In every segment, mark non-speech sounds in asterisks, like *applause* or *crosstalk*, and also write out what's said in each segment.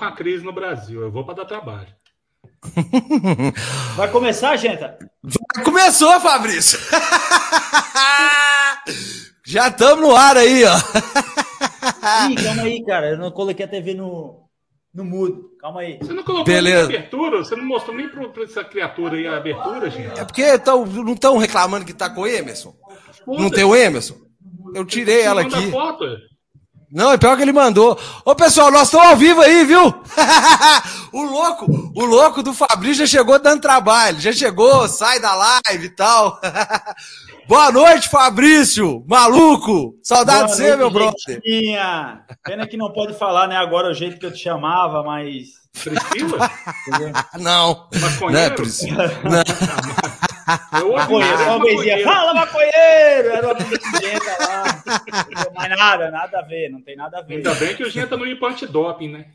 com a crise no Brasil. Eu vou para dar trabalho. *laughs* Vai começar, gente? Começou, Fabrício! *laughs* Já estamos no ar aí, ó. *laughs* Ih, calma aí, cara. Eu não coloquei a TV no, no mudo. Calma aí. Você não colocou Beleza. nem a abertura? Você não mostrou nem pra, pra essa criatura aí a abertura, gente? É porque tão, não estão reclamando que tá com o Emerson? Não tem o Emerson? Eu tirei ela aqui. foto. Não, é pior que ele mandou. Ô, pessoal, nós estamos ao vivo aí, viu? *laughs* o louco, o louco do Fabrício já chegou dando trabalho. Já chegou, sai da live e tal. *laughs* Boa noite, Fabrício. Maluco. Saudade de você, meu brother. Pena que não pode falar, né? Agora o jeito que eu te chamava, mas. Priscila? *laughs* Não, Maconheiro? não é preciso. Não. Eu ouvi Maconheiro, mais uma beijinha. maconheiro. Fala, maconheiro! Era uma presidenta lá. Não tem mais nada, nada a ver, não tem nada a ver. Ainda bem que o Genta não ia para antidoping, né?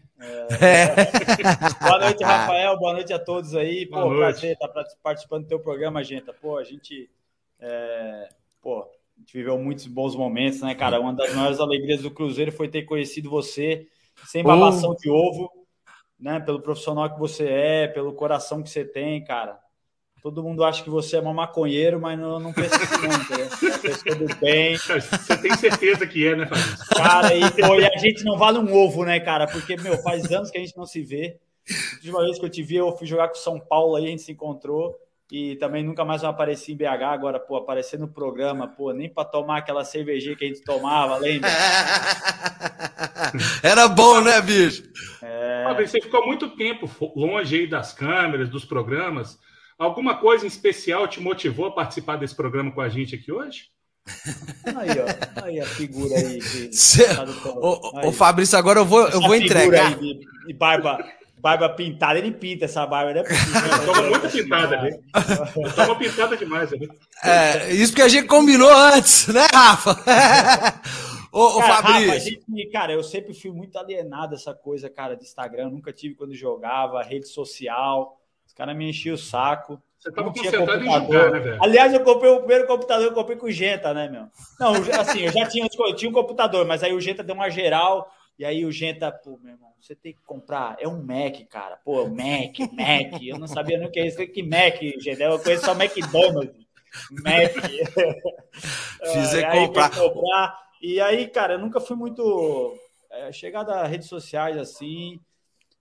Boa noite, Rafael. Boa noite a todos aí. Pô, noite. prazer estar participando do teu programa, gente. Pô, a gente. é, Pô, a gente viveu muitos bons momentos, né, cara? Uma das maiores alegrias do Cruzeiro foi ter conhecido você, sem babação de ovo, né? Pelo profissional que você é, pelo coração que você tem, cara. Todo mundo acha que você é uma maconheiro, mas não, não pensa assim, não? Pensa do bem. *laughs* Você tem certeza que é, né, Fabrício? Cara, e, pô, e a gente não vale um ovo, né, cara? Porque, meu, faz anos que a gente não se vê. A última vez que eu te vi, eu fui jogar com o São Paulo aí, a gente se encontrou. E também nunca mais eu apareci em BH. Agora, pô, aparecer no programa, pô, nem pra tomar aquela cervejinha que a gente tomava, lembra? *laughs* Era bom, né, bicho? Fabrício, você ficou muito tempo longe aí das câmeras, dos programas. Alguma coisa em especial te motivou a participar desse programa com a gente aqui hoje? *laughs* Aí, ó. Aí a figura aí. De, Cê- tá. Ô, Fabrício, agora eu vou, eu Essa vou entregar. aí de, de barba, barba pintada. Ele pinta essa barba, né? Toma muito pintada, né? Toma pintada demais, né? É, isso porque a gente combinou antes, né, Rafa? *laughs* ô, ô, Cara, Rafa, a Fabrício. gente- cara, eu sempre fui muito alienado essa coisa, cara, de Instagram. Nunca tive quando jogava, rede social. Os caras me enchiam o saco. Você tava concentrado em computador. jogar, né, velho? Aliás, eu comprei o primeiro computador, eu comprei com o Genta, né, meu? Não, assim, eu já tinha, eu tinha um computador, mas aí o Genta deu uma geral, e aí o Genta, pô, meu irmão, você tem que comprar, é um Mac, cara. Pô, Mac, Mac. Eu não sabia nem o que é isso. Que Mac, Genta? Eu conheço só McDonald's. Mac. *laughs* Fiz é comprar. comprar. E aí, cara, eu nunca fui muito é, chegado a redes sociais assim.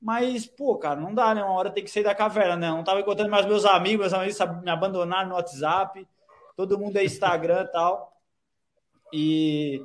Mas, pô, cara, não dá, né? Uma hora tem que sair da caverna, né? Eu não tava encontrando mais meus amigos, meus amigos me abandonaram no WhatsApp. Todo mundo é Instagram e tal. E,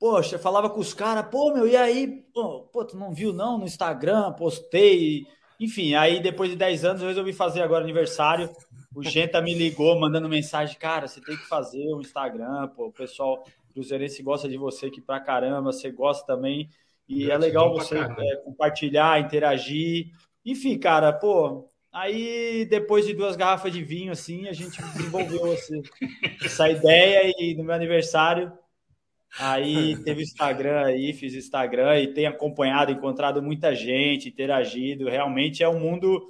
poxa, eu falava com os caras, pô, meu, e aí? Pô, pô, tu não viu não no Instagram? Postei. Enfim, aí depois de 10 anos eu resolvi fazer agora aniversário. O Genta me ligou mandando mensagem, cara, você tem que fazer o Instagram, pô, o pessoal cruzeirense gosta de você aqui pra caramba, você gosta também. E é legal você é, compartilhar, interagir. Enfim, cara, pô, aí depois de duas garrafas de vinho, assim, a gente desenvolveu esse- *laughs* essa ideia e no meu aniversário, aí teve Instagram aí, fiz Instagram e tenho acompanhado, encontrado muita gente, interagido. Realmente é um mundo.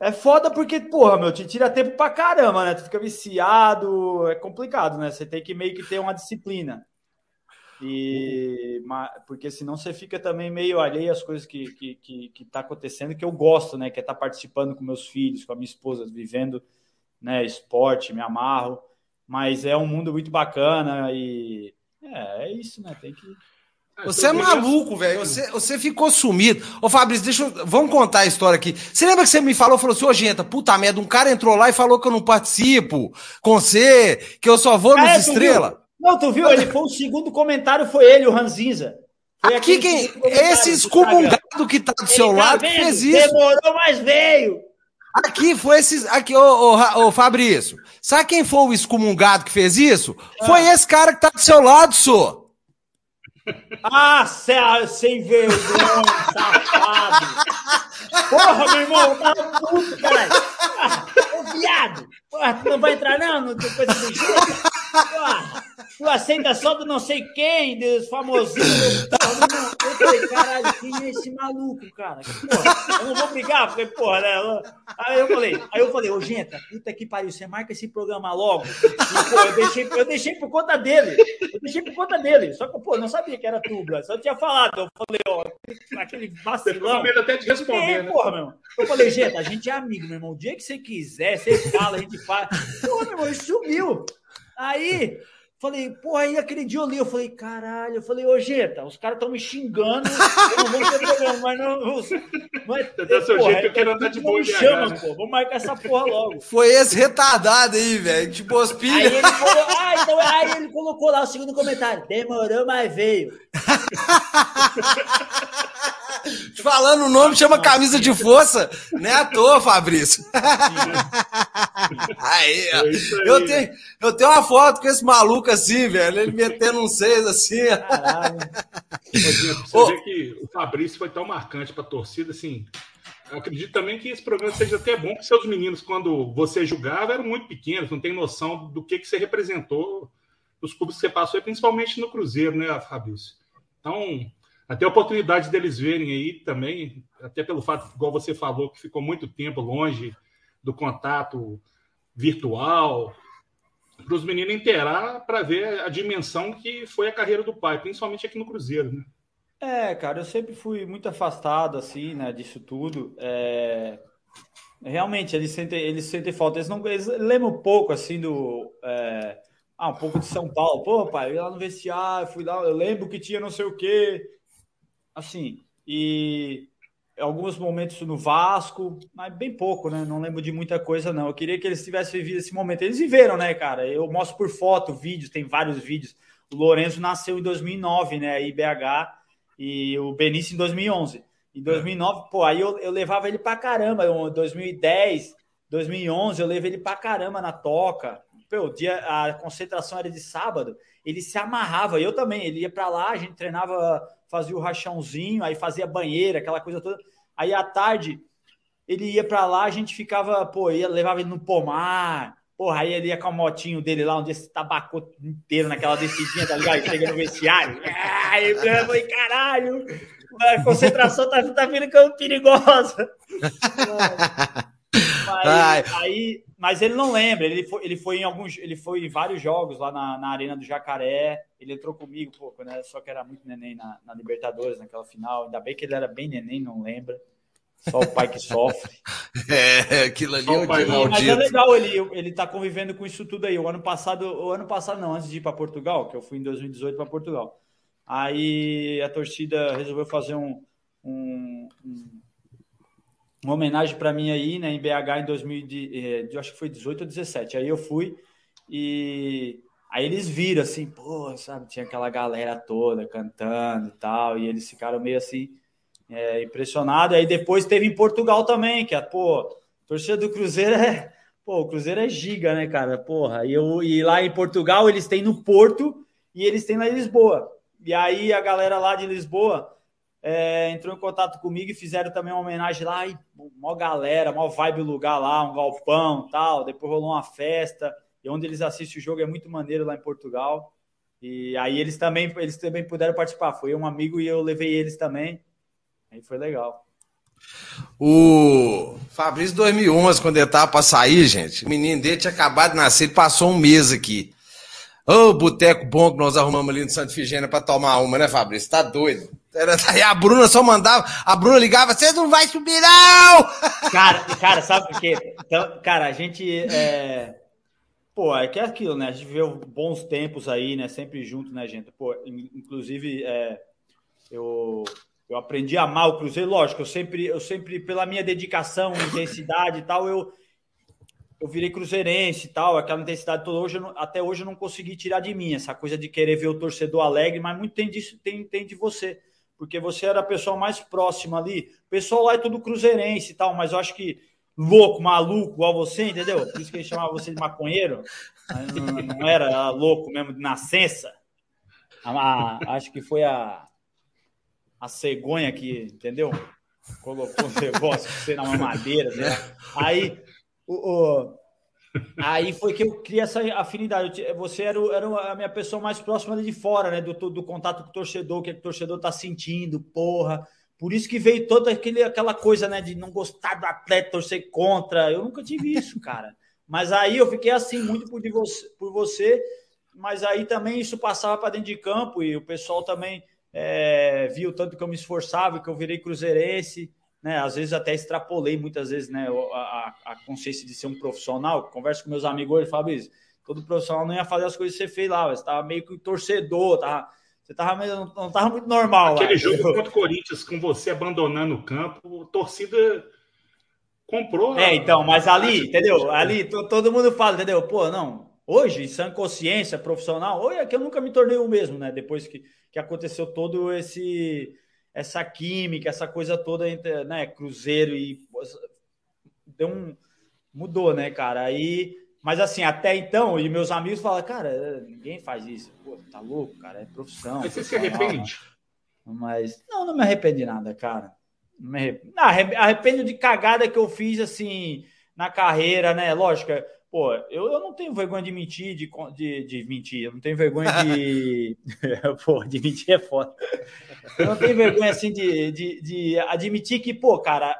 É foda porque, porra, meu, te tira tempo pra caramba, né? Tu fica viciado, é complicado, né? Você tem que meio que ter uma disciplina. E, porque senão você fica também meio alheio às coisas que, que, que, que tá acontecendo, que eu gosto, né? Que é estar participando com meus filhos, com a minha esposa, vivendo né, esporte, me amarro. Mas é um mundo muito bacana e é, é isso, né? Tem que. Ah, Você é maluco, velho. Você, você ficou sumido. Ô, Fabrício, deixa eu. Vamos contar a história aqui. Você lembra que você me falou, falou assim, ô, Genta, puta merda, um cara entrou lá e falou que eu não participo com você, que eu só vou nos é, estrela. viu? Não, tu viu? Ele foi o segundo comentário, foi ele, o Ranzinza. Foi Aqui quem. Esse do excomungado que tá do Ele seu tá lado que vendo? fez isso. Demorou, mas veio. Aqui foi esses. Aqui, ô, ô, ô, Fabrício. Sabe quem foi o excomungado que fez isso? Foi Ah. esse cara que tá do seu lado, sô. Ah, cê- sem vergonha, safado. Porra, meu irmão, eu tava puto, caralho. Ah, ô, viado. Porra, tu não vai entrar não no teu coisa do jeito? Tu aceita só do não sei quem, dos famosinhos. Eu falei, caralho, quem é esse maluco, cara? Porra, eu não vou brigar, porque, porra, né? Aí eu falei, aí eu falei, ô, gente, puta que pariu, você marca esse programa logo. E, pô, eu deixei, eu deixei por conta dele. Eu deixei por conta dele. Só que, pô, eu não sabia que era tu, Só tinha falado. Eu falei, ó, aquele vacilão. medo até de responder, né? Porra, meu. Eu falei, gente, a gente é amigo, meu irmão. O dia que você quiser, você fala, a gente fala. Porra, meu irmão, ele sumiu. Aí, Falei, porra, aí aquele dia eu li, eu falei, caralho, eu falei, ô Jeta, os caras estão me xingando, eu não vou ter problema, mas não. Mas, Dá seu porra, jeito, eu andar de boa. chama, né? pô, vamos marcar essa porra logo. Foi esse retardado aí, velho, tipo hospício. Aí ele, falou, ah, então, aí ele colocou lá o segundo comentário, demorou, mas veio. *laughs* Falando o nome, chama camisa de força. Não é à toa, Fabrício. Aí, ó. Eu, tenho, eu tenho uma foto com esse maluco assim, velho. Ele metendo um seis assim. Caralho. Você vê que o Fabrício foi tão marcante pra torcida, assim. Eu acredito também que esse programa seja até bom, porque seus meninos, quando você julgava, eram muito pequenos, não tem noção do que, que você representou nos clubes que você passou, e principalmente no Cruzeiro, né, Fabrício? Então, até a oportunidade deles verem aí também, até pelo fato, igual você falou, que ficou muito tempo longe do contato virtual, para os meninos inteirar para ver a dimensão que foi a carreira do pai, principalmente aqui no Cruzeiro, né? É, cara, eu sempre fui muito afastado, assim, né, disso tudo. É... Realmente, eles sentem, eles sentem falta. Eles, não, eles lembram um pouco, assim, do... É... Ah, um pouco de São Paulo. Pô, pai, eu ia lá no vestiário, fui lá, eu lembro que tinha não sei o quê assim, e alguns momentos no Vasco, mas bem pouco, né? Não lembro de muita coisa, não. Eu queria que eles tivessem vivido esse momento. Eles viveram, né, cara? Eu mostro por foto, vídeos, tem vários vídeos. O Lourenço nasceu em 2009, né? IBH, e o Benício em 2011. Em 2009, pô, aí eu, eu levava ele pra caramba. Em 2010, 2011, eu levei ele pra caramba na toca. Pô, o dia, a concentração era de sábado, ele se amarrava. Eu também, ele ia para lá, a gente treinava fazia o rachãozinho, aí fazia banheira, aquela coisa toda. Aí à tarde ele ia para lá, a gente ficava, pô, ia, levava ele no pomar, porra, aí ele ia com a motinho dele lá, onde esse tabacou inteiro naquela descidinha, tá ligado? Chega no vestiário, *laughs* aí eu falei, caralho, a concentração tá, tá ficando perigosa. *laughs* Mas, aí, mas ele não lembra, ele foi, ele foi em alguns, ele foi em vários jogos lá na, na Arena do Jacaré, ele entrou comigo, pô, quando era, só que era muito neném na, na, Libertadores, naquela final, ainda bem que ele era bem neném, não lembra, só o pai que sofre. *laughs* é, aquilo ali é o pai Mas é legal ele, ele tá convivendo com isso tudo aí, o ano passado, o ano passado não, antes de ir para Portugal, que eu fui em 2018 para Portugal, aí a torcida resolveu fazer um, um, um uma homenagem para mim aí, né, em BH em 2000, de, eh, acho que foi 18 ou 17. Aí eu fui e aí eles viram assim, pô, sabe, tinha aquela galera toda cantando e tal, e eles ficaram meio assim é, impressionados. Aí depois teve em Portugal também, que a pô, torcida do Cruzeiro é, pô, o Cruzeiro é giga, né, cara? Porra, e eu e lá em Portugal eles têm no Porto e eles têm lá em Lisboa. E aí a galera lá de Lisboa é, entrou em contato comigo e fizeram também uma homenagem lá, e mó galera, mó vibe lugar lá, um galpão tal. Depois rolou uma festa, e onde eles assistem o jogo é muito maneiro lá em Portugal. E aí eles também, eles também puderam participar. Foi um amigo e eu levei eles também. Aí foi legal. O Fabrício 2011, quando ele tava para sair, gente, o menino dele tinha acabado de nascer, ele passou um mês aqui. Ô, oh, boteco bom que nós arrumamos ali no Santa Figênia para tomar uma, né, Fabrício? Tá doido. Era, aí a Bruna só mandava, a Bruna ligava, você não vai subir, não! *laughs* Cara, cara, sabe por quê? Então, cara, a gente. É... Pô, é que é aquilo, né? A gente viveu bons tempos aí, né? Sempre junto, né, gente? Pô, inclusive, é... eu, eu aprendi a amar o Cruzeiro, lógico, eu sempre, eu sempre, pela minha dedicação, intensidade e tal, eu, eu virei cruzeirense e tal, aquela intensidade toda. Hoje, até hoje eu não consegui tirar de mim essa coisa de querer ver o torcedor alegre, mas muito tem disso, tem, tem de você porque você era a pessoa mais próxima ali. O pessoal lá é tudo cruzeirense e tal, mas eu acho que louco, maluco, igual você, entendeu? Por isso que ele chamava você de maconheiro. Não, não era louco mesmo de nascença. A, acho que foi a, a cegonha que, entendeu? Colocou um negócio você na mamadeira, né? Aí, o, o, Aí foi que eu criei essa afinidade. Você era, era a minha pessoa mais próxima de fora, né? Do, do contato com o torcedor, o que, é que o torcedor tá sentindo, porra. Por isso que veio toda aquele, aquela coisa, né? De não gostar do atleta, torcer contra. Eu nunca tive isso, *laughs* cara. Mas aí eu fiquei assim, muito por, você, por você. Mas aí também isso passava para dentro de campo e o pessoal também é, viu tanto que eu me esforçava, que eu virei cruzeirense né? Às vezes até extrapolei muitas vezes, né? A, a consciência de ser um profissional. Converso com meus amigos hoje, falo isso. Todo profissional não ia fazer as coisas que você fez lá, você tava meio que torcedor, tava, você tava meio, não, não tava muito normal. Aquele lá, jogo entendeu? *laughs* contra o Corinthians, com você abandonando o campo, a torcida comprou. É, então, mas ali, entendeu? Ali todo mundo fala, entendeu? Pô, não. Hoje, sem consciência profissional, hoje é que eu nunca me tornei o mesmo, né? Depois que, que aconteceu todo esse essa química, essa coisa toda entre né, Cruzeiro e deu um mudou, né, cara? Aí, mas assim, até então, e meus amigos falam, cara, ninguém faz isso. Pô, tá louco, cara, é profissão. Mas você se arrepende? Mas não, não me arrependo de nada, cara. Não me arrependo. Não, arrependo de cagada que eu fiz assim na carreira, né? Lógico, pô, eu, eu não tenho vergonha de mentir, de, de, de mentir, eu não tenho vergonha de. *laughs* *laughs* pô, de mentir é foda. Eu não tenho vergonha assim de, de, de admitir que, pô, cara,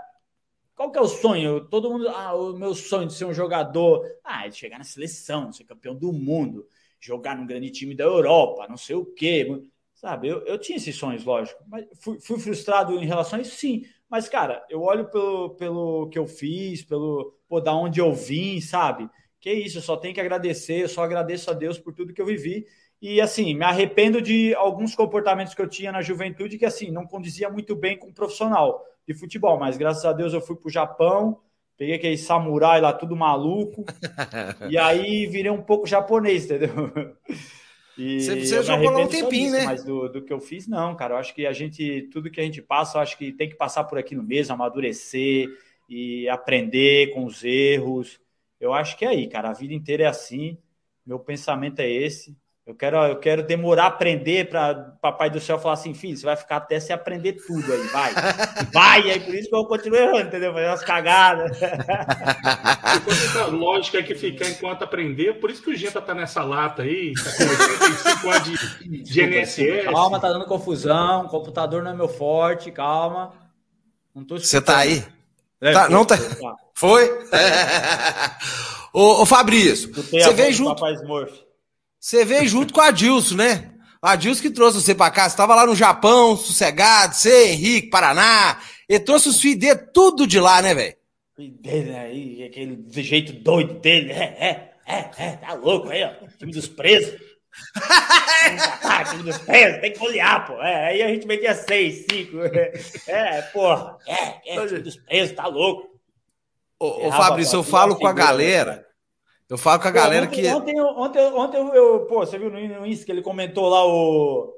qual que é o sonho? Todo mundo. Ah, o meu sonho de ser um jogador. Ah, é de chegar na seleção, ser campeão do mundo, jogar num grande time da Europa, não sei o quê. Sabe, eu, eu tinha esses sonhos, lógico. Mas fui, fui frustrado em relação a isso, sim. Mas, cara, eu olho pelo, pelo que eu fiz, pelo pô, da onde eu vim, sabe? Que isso, eu só tenho que agradecer, eu só agradeço a Deus por tudo que eu vivi. E assim, me arrependo de alguns comportamentos que eu tinha na juventude que assim não condizia muito bem com o profissional de futebol, mas graças a Deus eu fui para o Japão, peguei aquele samurai lá tudo maluco *laughs* e aí virei um pouco japonês, entendeu? E você, você jogou lá um tempinho, disso, né? Mas do, do que eu fiz, não, cara. Eu acho que a gente, tudo que a gente passa, eu acho que tem que passar por aqui no mesmo, amadurecer e aprender com os erros. Eu acho que é aí, cara. A vida inteira é assim. Meu pensamento é esse. Eu quero, eu quero demorar a aprender para papai do céu falar assim, filho, você vai ficar até você aprender tudo aí, vai. *laughs* vai, aí por isso que eu continuo errando, entendeu? Fazer umas cagadas. *laughs* a lógica é que ficar enquanto aprender, por isso que o Genta tá nessa lata aí, tá com 85 anos de, de NSS. Calma, tá dando confusão, o computador não é meu forte, calma. Não tô Você tá aí? É, tá, não tá. Foi? *laughs* ô, ô Fabrício, você veio junto. Papai Smurf. Você veio junto com a Adilson, né? A Adilson que trouxe você pra cá. Você tava lá no Japão, sossegado, você, Henrique, Paraná. Ele trouxe os filhos dele tudo de lá, né, velho? dele aí, aquele jeito doido dele. É, é, é, é, tá louco aí, ó. Time dos presos. ah, time dos presos, tem que olhar, pô. É, aí a gente metia seis, cinco. É, é porra. É, é, time dos presos, tá louco. Ô, ô Fabrício, eu falo com a galera. Eu falo com a galera ontem, que. Ontem, ontem, ontem eu, eu, Pô, você viu no Insta que ele comentou lá o.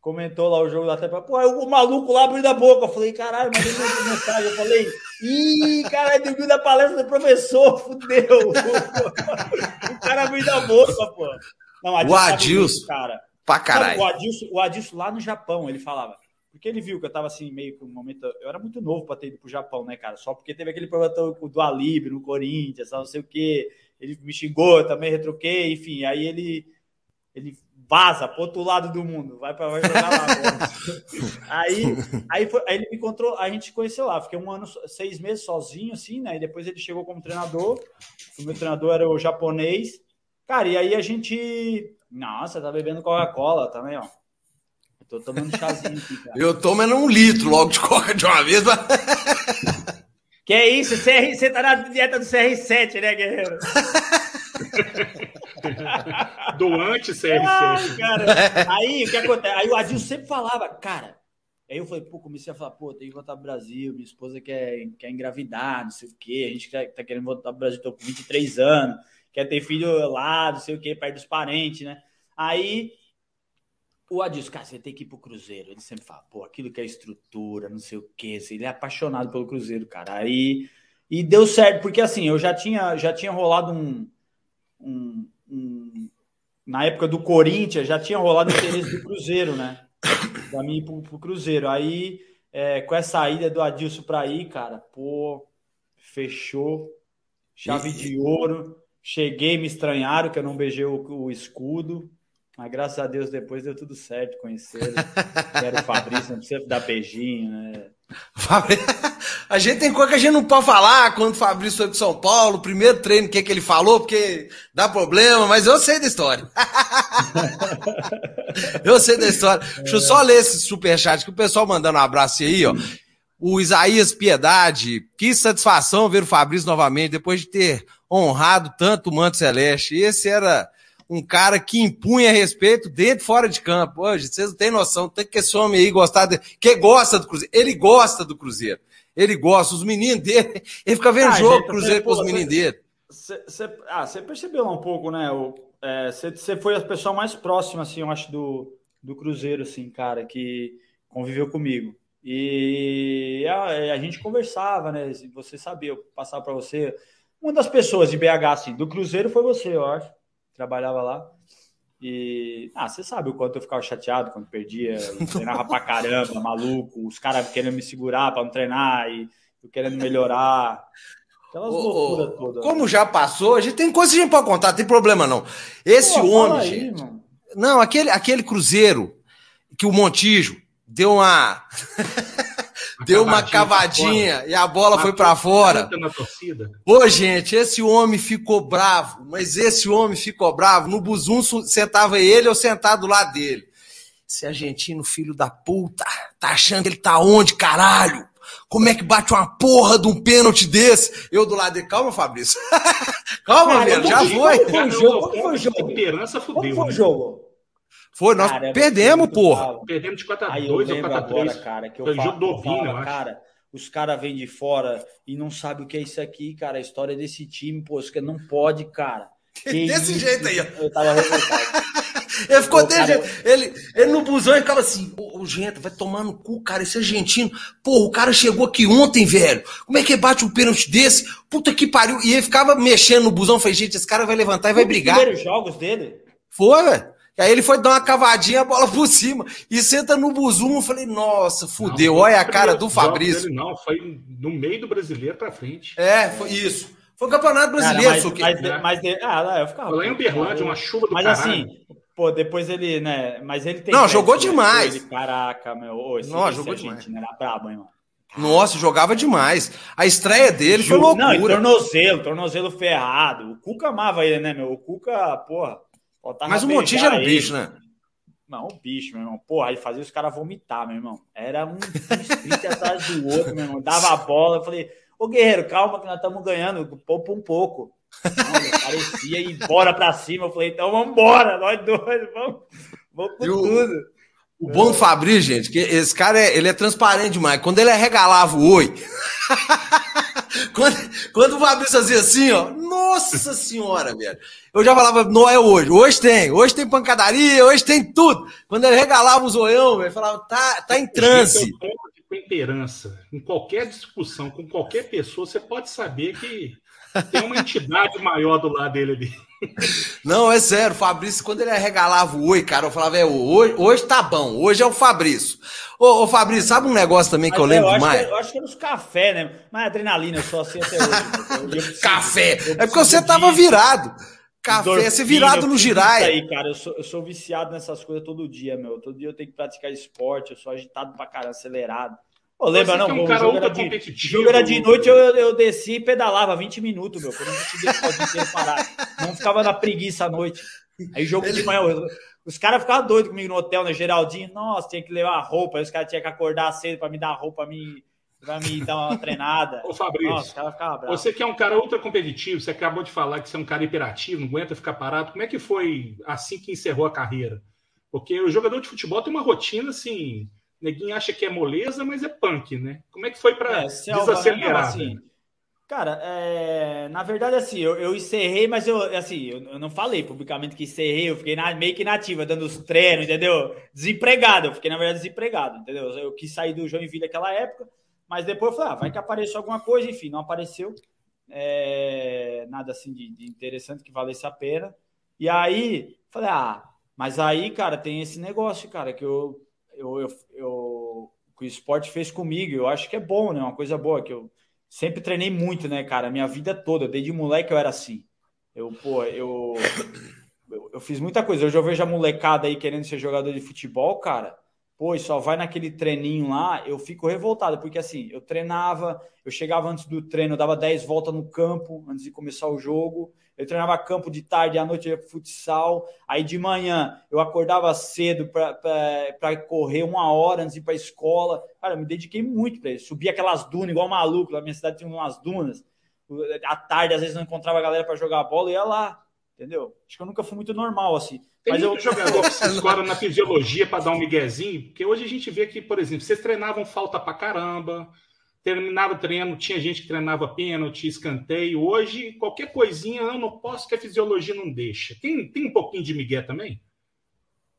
Comentou lá o jogo da Tepa. Pô, o maluco lá abriu da boca. Eu falei, caralho, mandei uma mensagem. Eu falei, ih, caralho, dormiu da palestra do professor, fudeu. *laughs* o cara abriu da boca, pô. Não, o Adilson. cara. Pra caralho. o, Adilson, o Adilson lá no Japão, ele falava. Porque ele viu que eu tava assim, meio que um momento. Eu era muito novo para ter ido pro Japão, né, cara? Só porque teve aquele problema do Alibre no Corinthians, não sei o quê ele me xingou, eu também retruquei, enfim, aí ele ele vaza pro outro lado do mundo, vai para vai jogar lá. *laughs* aí, aí, foi, aí ele me encontrou, a gente conheceu lá, fiquei um ano, seis meses sozinho, assim, né? E depois ele chegou como treinador, o meu treinador era o japonês, cara, e aí a gente, nossa, tá bebendo Coca-Cola também, ó. Eu tô tomando chazinho aqui, cara. Eu tomando um litro logo de coca de uma vez, mas... *laughs* Que é isso? CR, você tá na dieta do CR7, né, guerreiro? *laughs* do anti-CR7. Aí o que acontece? Aí o Adil sempre falava, cara. Aí eu falei, pô, comecei a falar, pô, tem que voltar pro Brasil, minha esposa quer, quer engravidar, não sei o quê, a gente tá, tá querendo voltar pro Brasil, tô com 23 anos, quer ter filho lá, não sei o quê, perto dos parentes, né? Aí o Adilson, cara, você tem que ir pro Cruzeiro. Ele sempre fala, pô, aquilo que é estrutura, não sei o quê. Ele é apaixonado pelo Cruzeiro, cara. Aí e deu certo, porque assim, eu já tinha, já tinha rolado um, um, um na época do Corinthians, já tinha rolado interesse do Cruzeiro, né? Pra mim ir pro, pro Cruzeiro. Aí, é, com essa ida do Adilson pra ir, cara, pô, fechou. Chave de ouro Cheguei, me estranharam que eu não beijei o, o escudo. Mas graças a Deus depois deu tudo certo, conheceram. *laughs* Era o Fabrício, não precisa dar beijinho, né? *laughs* A gente tem coisa que a gente não pode falar quando o Fabrício foi para São Paulo, primeiro treino, o que, que ele falou, porque dá problema, mas eu sei da história. *laughs* eu sei da história. Deixa eu só ler esse superchat que o pessoal mandando um abraço aí, ó. O Isaías Piedade, que satisfação ver o Fabrício novamente, depois de ter honrado tanto o Manto Celeste. Esse era um cara que impunha respeito dentro e fora de campo. Hoje, vocês não têm noção, tem que esse homem aí gostar de, que gosta do Cruzeiro. Ele gosta do Cruzeiro. Ele gosta, os meninos dele, *laughs* ele fica vendo ah, jogo gente, Cruzeiro com os meninos dele. Você ah, percebeu lá um pouco, né? Você é, foi a pessoa mais próxima, assim, eu acho, do, do Cruzeiro, assim, cara, que conviveu comigo. E a, a gente conversava, né? Você sabia, eu passava para você. Uma das pessoas de BH, assim, do Cruzeiro foi você, eu acho trabalhava lá. E, ah, você sabe o quanto eu ficava chateado quando perdia, treinava pra caramba, maluco, os caras querendo me segurar para não treinar e eu querendo melhorar. Aquelas loucuras todas. Como já passou, a gente tem coisa que a gente pode contar, tem problema não. Esse Pô, homem, aí, gente. Não, aquele, aquele Cruzeiro que o Montijo deu uma. Deu uma cavadinha e a bola foi para fora. Ô, gente, esse homem ficou bravo, mas esse homem ficou bravo. No Buzum sentava ele, eu sentado lá dele. Esse argentino, filho da puta, tá achando que ele tá onde, caralho? Como é que bate uma porra de um pênalti desse? Eu do lado dele, *laughs* calma, Fabrício. calma, velho, já foi. Como foi o jogo? Como foi o jogo? Como foi o jogo? Foi, nós cara, perdemos, porra. Perdemos de 4x2 ou 4x3. Cara, que eu Foi falo, jogo do Ovino, eu acho. Cara, os caras vêm de fora e não sabem o que é isso aqui, cara. A história desse time, pô, isso que não pode, cara. *laughs* Que desse isso? jeito aí, ó. Eu tava *laughs* Ele ficou desse jeito. Ele, ele no busão ele ficava assim, ô, ô gente, vai tomar no cu, cara, esse argentino. Pô, o cara chegou aqui ontem, velho. Como é que bate um pênalti desse? Puta que pariu. E ele ficava mexendo no busão. Falei, gente, esse cara vai levantar e vai brigar. Os primeiros jogos dele? Foi, velho. E aí ele foi dar uma cavadinha, a bola por cima. E senta no buzumo. Eu falei, nossa, fudeu. Não, olha a cara do Fabrício. Não, foi no meio do brasileiro pra frente. É, foi isso. Foi o Campeonato Brasileiro, cara, mas, mas, mas, mas, ah, eu ficava. Foi lá em Uberlândia, uma chuva do Mas caralho. assim, pô, depois ele, né? Mas ele tem. Não, jogou demais. Ele, caraca, meu. esse, não, jogou demais. Né, era brabo, hein, mano. Nossa, jogava demais. A estreia dele foi loucura. Não, e tornozelo, tornozelo ferrado. O Cuca amava ele, né, meu? O Cuca, porra. Mas o Montijo era um bicho, né? Não, o bicho, meu irmão. Porra, aí fazia os caras vomitar, meu irmão. Era um sprint atrás do outro, meu irmão. Dava a bola. Eu falei, ô Guerreiro, calma que nós estamos ganhando. Poupa um pouco. Não, parecia ir embora pra cima. Eu falei, então vamos embora, nós dois, vamos, vamos com o, tudo. O bom do Fabrício, gente, que esse cara é, ele é transparente demais. Quando ele regalava o oi. *laughs* quando, quando o Fabrício fazia assim, ó. Nossa senhora, velho. Eu já falava, não é hoje. Hoje tem. Hoje tem pancadaria, hoje tem tudo. Quando ele regalava o zoião, velho, falava, tá, tá em transe. Temperança. Em qualquer discussão, com qualquer pessoa, você pode saber que tem uma entidade maior do lado dele ali. Não, é sério, o Fabrício, quando ele regalava o oi, cara, eu falava, é, hoje, hoje tá bom, hoje é o Fabrício. Ô, ô Fabrício, sabe um negócio também que Mas eu lembro eu demais? Que, eu acho que é nos café, né? Mas adrenalina, eu sou assim até hoje. *laughs* café! é porque você tava virado. Café, você virado no giraia. aí, cara, eu sou, eu sou viciado nessas coisas todo dia, meu. Todo dia eu tenho que praticar esporte, eu sou agitado pra caramba, acelerado. Lembra, não? É um o, jogo era de, jogo era de noite, eu, eu desci e pedalava 20 minutos, meu. Quando eu não conseguia parar. Não ficava na preguiça à noite. Aí jogo de manhã, os caras ficavam doidos comigo no hotel, né? Geraldinho, nossa, tinha que levar roupa, aí os caras tinham que acordar cedo pra me dar roupa pra me, pra me dar uma treinada. *laughs* Ô, Fabrício, nossa, você que é um cara ultra competitivo, você acabou de falar que você é um cara hiperativo, não aguenta ficar parado. Como é que foi assim que encerrou a carreira? Porque o jogador de futebol tem uma rotina assim Neguinho acha que é moleza, mas é punk, né? Como é que foi para é, desacelerar? assim, cara, é, na verdade, assim, eu, eu encerrei, mas eu, assim, eu, eu, não falei publicamente que encerrei, eu fiquei na, meio que nativa, dando os treinos, entendeu? Desempregado, eu fiquei, na verdade, desempregado, entendeu? Eu quis sair do Joinville naquela época, mas depois eu falei, ah, vai que apareceu alguma coisa, enfim, não apareceu. É, nada assim de, de interessante que valesse a pena. E aí, falei, ah, mas aí, cara, tem esse negócio, cara, que eu eu, eu, eu, o esporte fez comigo, eu acho que é bom, né? Uma coisa boa, que eu sempre treinei muito, né, cara? Minha vida toda, desde moleque eu era assim. Eu, pô, eu, eu, eu fiz muita coisa. Hoje eu vejo a molecada aí querendo ser jogador de futebol, cara. Pô, só vai naquele treininho lá, eu fico revoltado, porque assim, eu treinava, eu chegava antes do treino, dava 10 voltas no campo antes de começar o jogo. Eu treinava campo de tarde, à noite eu ia pro futsal. Aí de manhã eu acordava cedo para correr uma hora antes de ir para a escola. Cara, eu me dediquei muito para isso. Subia aquelas dunas, igual maluco. Na minha cidade tinha umas dunas. À tarde, às vezes, não encontrava a galera para jogar bola, e ia lá. Entendeu? Acho que eu nunca fui muito normal assim. Tem Mas muito eu... jogador que se *laughs* escora na fisiologia para dar um miguezinho, porque hoje a gente vê que, por exemplo, vocês treinavam falta para caramba, terminava o treino, tinha gente que treinava pênalti, escanteio. Hoje, qualquer coisinha, eu não posso que a fisiologia não deixa. Tem, tem um pouquinho de migué também?